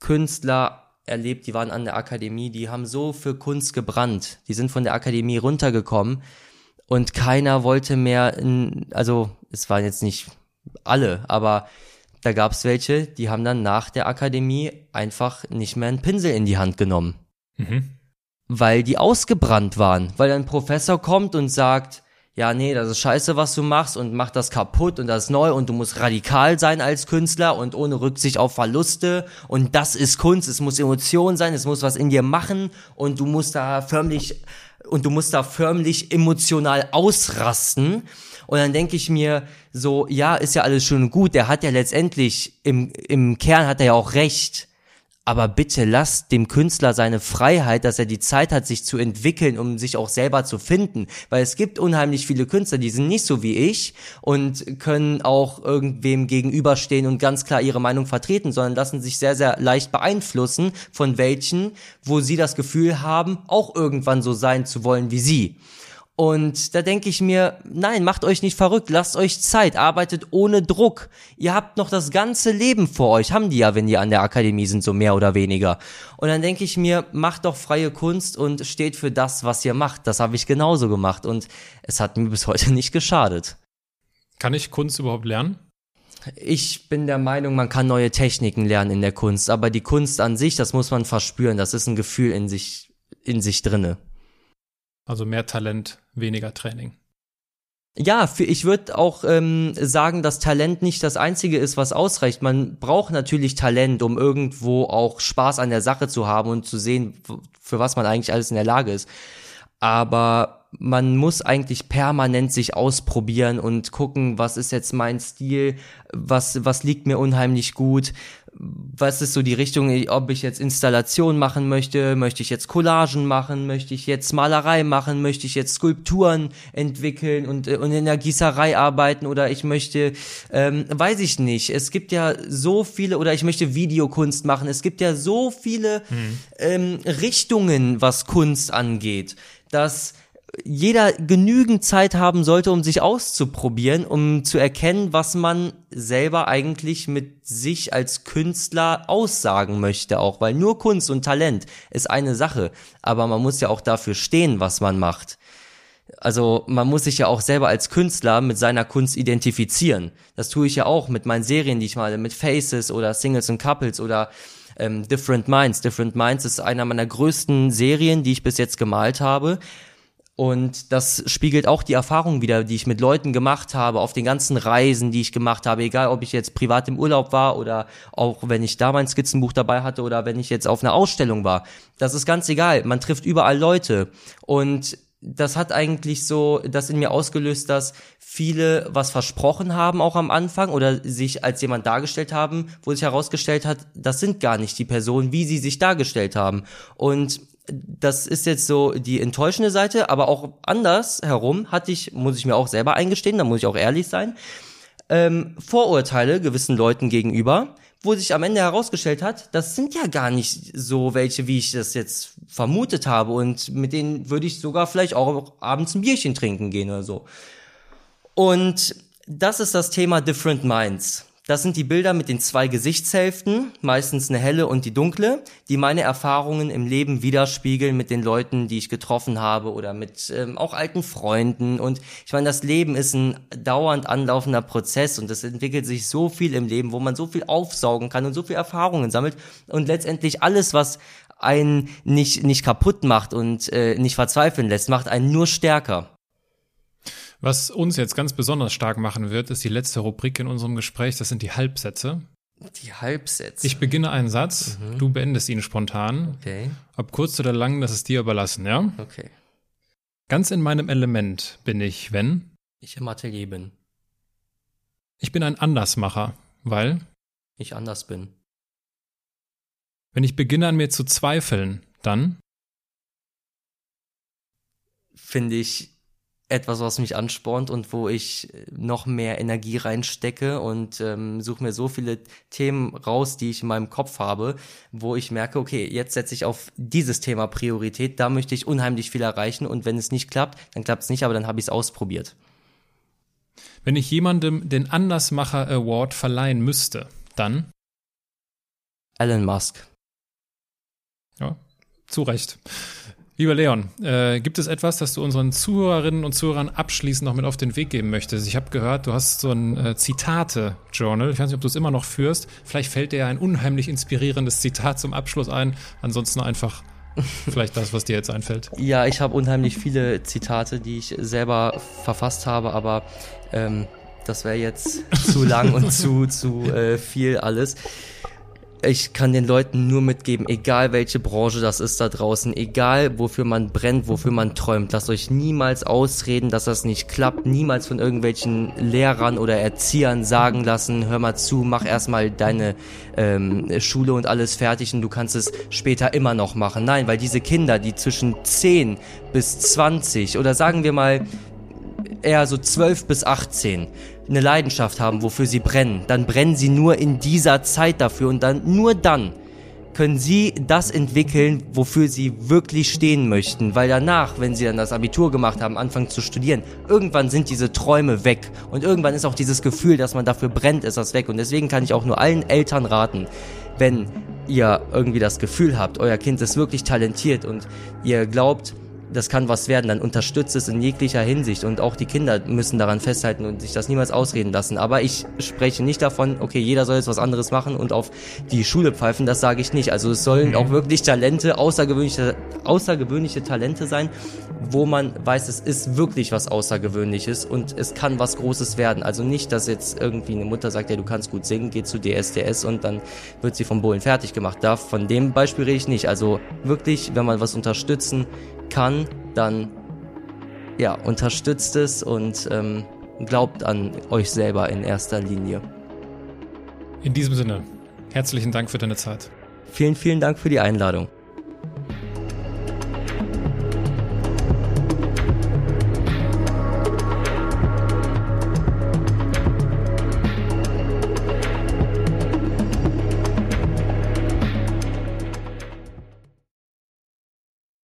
Künstler erlebt, die waren an der Akademie, die haben so für Kunst gebrannt. Die sind von der Akademie runtergekommen und keiner wollte mehr, in, also es waren jetzt nicht alle, aber da gab es welche, die haben dann nach der Akademie einfach nicht mehr einen Pinsel in die Hand genommen. Mhm. Weil die ausgebrannt waren. Weil ein Professor kommt und sagt, ja, nee, das ist scheiße, was du machst und mach das kaputt und das neu und du musst radikal sein als Künstler und ohne Rücksicht auf Verluste und das ist Kunst, es muss Emotion sein, es muss was in dir machen und du musst da förmlich und du musst da förmlich emotional ausrasten und dann denke ich mir so, ja, ist ja alles schön und gut, der hat ja letztendlich, im, im Kern hat er ja auch recht. Aber bitte lasst dem Künstler seine Freiheit, dass er die Zeit hat, sich zu entwickeln, um sich auch selber zu finden. Weil es gibt unheimlich viele Künstler, die sind nicht so wie ich und können auch irgendwem gegenüberstehen und ganz klar ihre Meinung vertreten, sondern lassen sich sehr, sehr leicht beeinflussen von welchen, wo sie das Gefühl haben, auch irgendwann so sein zu wollen wie sie. Und da denke ich mir, nein, macht euch nicht verrückt, lasst euch Zeit, arbeitet ohne Druck. Ihr habt noch das ganze Leben vor euch, haben die ja, wenn die an der Akademie sind, so mehr oder weniger. Und dann denke ich mir, macht doch freie Kunst und steht für das, was ihr macht. Das habe ich genauso gemacht und es hat mir bis heute nicht geschadet. Kann ich Kunst überhaupt lernen? Ich bin der Meinung, man kann neue Techniken lernen in der Kunst, aber die Kunst an sich, das muss man verspüren, das ist ein Gefühl in sich, in sich drinne. Also mehr Talent, weniger Training. Ja, für, ich würde auch ähm, sagen, dass Talent nicht das Einzige ist, was ausreicht. Man braucht natürlich Talent, um irgendwo auch Spaß an der Sache zu haben und zu sehen, für was man eigentlich alles in der Lage ist. Aber man muss eigentlich permanent sich ausprobieren und gucken, was ist jetzt mein Stil, was, was liegt mir unheimlich gut, was ist so die Richtung, ob ich jetzt Installation machen möchte, möchte ich jetzt Collagen machen, möchte ich jetzt Malerei machen, möchte ich jetzt Skulpturen entwickeln und, äh, und in der Gießerei arbeiten oder ich möchte, ähm, weiß ich nicht. Es gibt ja so viele, oder ich möchte Videokunst machen. Es gibt ja so viele hm. ähm, Richtungen, was Kunst angeht, dass jeder genügend Zeit haben sollte, um sich auszuprobieren, um zu erkennen, was man selber eigentlich mit sich als Künstler aussagen möchte auch, weil nur Kunst und Talent ist eine Sache, aber man muss ja auch dafür stehen, was man macht. Also man muss sich ja auch selber als Künstler mit seiner Kunst identifizieren. Das tue ich ja auch mit meinen Serien, die ich male, mit Faces oder Singles und Couples oder ähm, Different Minds. Different Minds ist einer meiner größten Serien, die ich bis jetzt gemalt habe Und das spiegelt auch die Erfahrung wieder, die ich mit Leuten gemacht habe, auf den ganzen Reisen, die ich gemacht habe, egal ob ich jetzt privat im Urlaub war oder auch wenn ich da mein Skizzenbuch dabei hatte oder wenn ich jetzt auf einer Ausstellung war. Das ist ganz egal. Man trifft überall Leute. Und das hat eigentlich so das in mir ausgelöst, dass viele was versprochen haben auch am Anfang oder sich als jemand dargestellt haben, wo sich herausgestellt hat, das sind gar nicht die Personen, wie sie sich dargestellt haben. Und das ist jetzt so die enttäuschende Seite, aber auch anders herum hatte ich, muss ich mir auch selber eingestehen, da muss ich auch ehrlich sein, ähm, Vorurteile gewissen Leuten gegenüber, wo sich am Ende herausgestellt hat, das sind ja gar nicht so welche, wie ich das jetzt vermutet habe und mit denen würde ich sogar vielleicht auch abends ein Bierchen trinken gehen oder so. Und das ist das Thema Different Minds. Das sind die Bilder mit den zwei Gesichtshälften, meistens eine helle und die dunkle, die meine Erfahrungen im Leben widerspiegeln mit den Leuten, die ich getroffen habe oder mit ähm, auch alten Freunden. Und ich meine, das Leben ist ein dauernd anlaufender Prozess und es entwickelt sich so viel im Leben, wo man so viel aufsaugen kann und so viel Erfahrungen sammelt und letztendlich alles, was einen nicht, nicht kaputt macht und äh, nicht verzweifeln lässt, macht einen nur stärker. Was uns jetzt ganz besonders stark machen wird, ist die letzte Rubrik in unserem Gespräch. Das sind die Halbsätze. Die Halbsätze. Ich beginne einen Satz, mhm. du beendest ihn spontan. Okay. Ob kurz oder lang, das ist dir überlassen, ja? Okay. Ganz in meinem Element bin ich, wenn? Ich im Atelier bin. Ich bin ein Andersmacher, weil? Ich anders bin. Wenn ich beginne an mir zu zweifeln, dann? Finde ich etwas, was mich anspornt und wo ich noch mehr Energie reinstecke und ähm, suche mir so viele Themen raus, die ich in meinem Kopf habe, wo ich merke, okay, jetzt setze ich auf dieses Thema Priorität, da möchte ich unheimlich viel erreichen und wenn es nicht klappt, dann klappt es nicht, aber dann habe ich es ausprobiert. Wenn ich jemandem den Andersmacher Award verleihen müsste, dann? Elon Musk. Ja, zu Recht. Lieber Leon, äh, gibt es etwas, das du unseren Zuhörerinnen und Zuhörern abschließend noch mit auf den Weg geben möchtest? Ich habe gehört, du hast so ein äh, Zitate-Journal. Ich weiß nicht, ob du es immer noch führst. Vielleicht fällt dir ein unheimlich inspirierendes Zitat zum Abschluss ein. Ansonsten einfach vielleicht das, was dir jetzt einfällt. Ja, ich habe unheimlich viele Zitate, die ich selber verfasst habe, aber ähm, das wäre jetzt zu lang und zu, zu äh, viel alles ich kann den Leuten nur mitgeben, egal welche Branche das ist da draußen, egal wofür man brennt, wofür man träumt, lasst euch niemals ausreden, dass das nicht klappt, niemals von irgendwelchen Lehrern oder Erziehern sagen lassen, hör mal zu, mach erstmal deine ähm, Schule und alles fertig und du kannst es später immer noch machen. Nein, weil diese Kinder, die zwischen 10 bis 20 oder sagen wir mal eher so 12 bis 18 eine Leidenschaft haben, wofür sie brennen, dann brennen sie nur in dieser Zeit dafür und dann nur dann können sie das entwickeln, wofür sie wirklich stehen möchten, weil danach, wenn sie dann das Abitur gemacht haben, anfangen zu studieren, irgendwann sind diese Träume weg. Und irgendwann ist auch dieses Gefühl, dass man dafür brennt, ist das weg. Und deswegen kann ich auch nur allen Eltern raten, wenn ihr irgendwie das Gefühl habt, euer Kind ist wirklich talentiert und ihr glaubt, das kann was werden, dann unterstützt es in jeglicher Hinsicht und auch die Kinder müssen daran festhalten und sich das niemals ausreden lassen. Aber ich spreche nicht davon, okay, jeder soll jetzt was anderes machen und auf die Schule pfeifen, das sage ich nicht. Also es sollen mhm. auch wirklich Talente, außergewöhnliche, außergewöhnliche Talente sein, wo man weiß, es ist wirklich was Außergewöhnliches und es kann was Großes werden. Also nicht, dass jetzt irgendwie eine Mutter sagt, ja, du kannst gut singen, geh zu DSDS und dann wird sie vom Bullen fertig gemacht. Da, von dem Beispiel rede ich nicht. Also wirklich, wenn man was unterstützen kann, dann ja, unterstützt es und ähm, glaubt an euch selber in erster Linie. In diesem Sinne, herzlichen Dank für deine Zeit. Vielen, vielen Dank für die Einladung.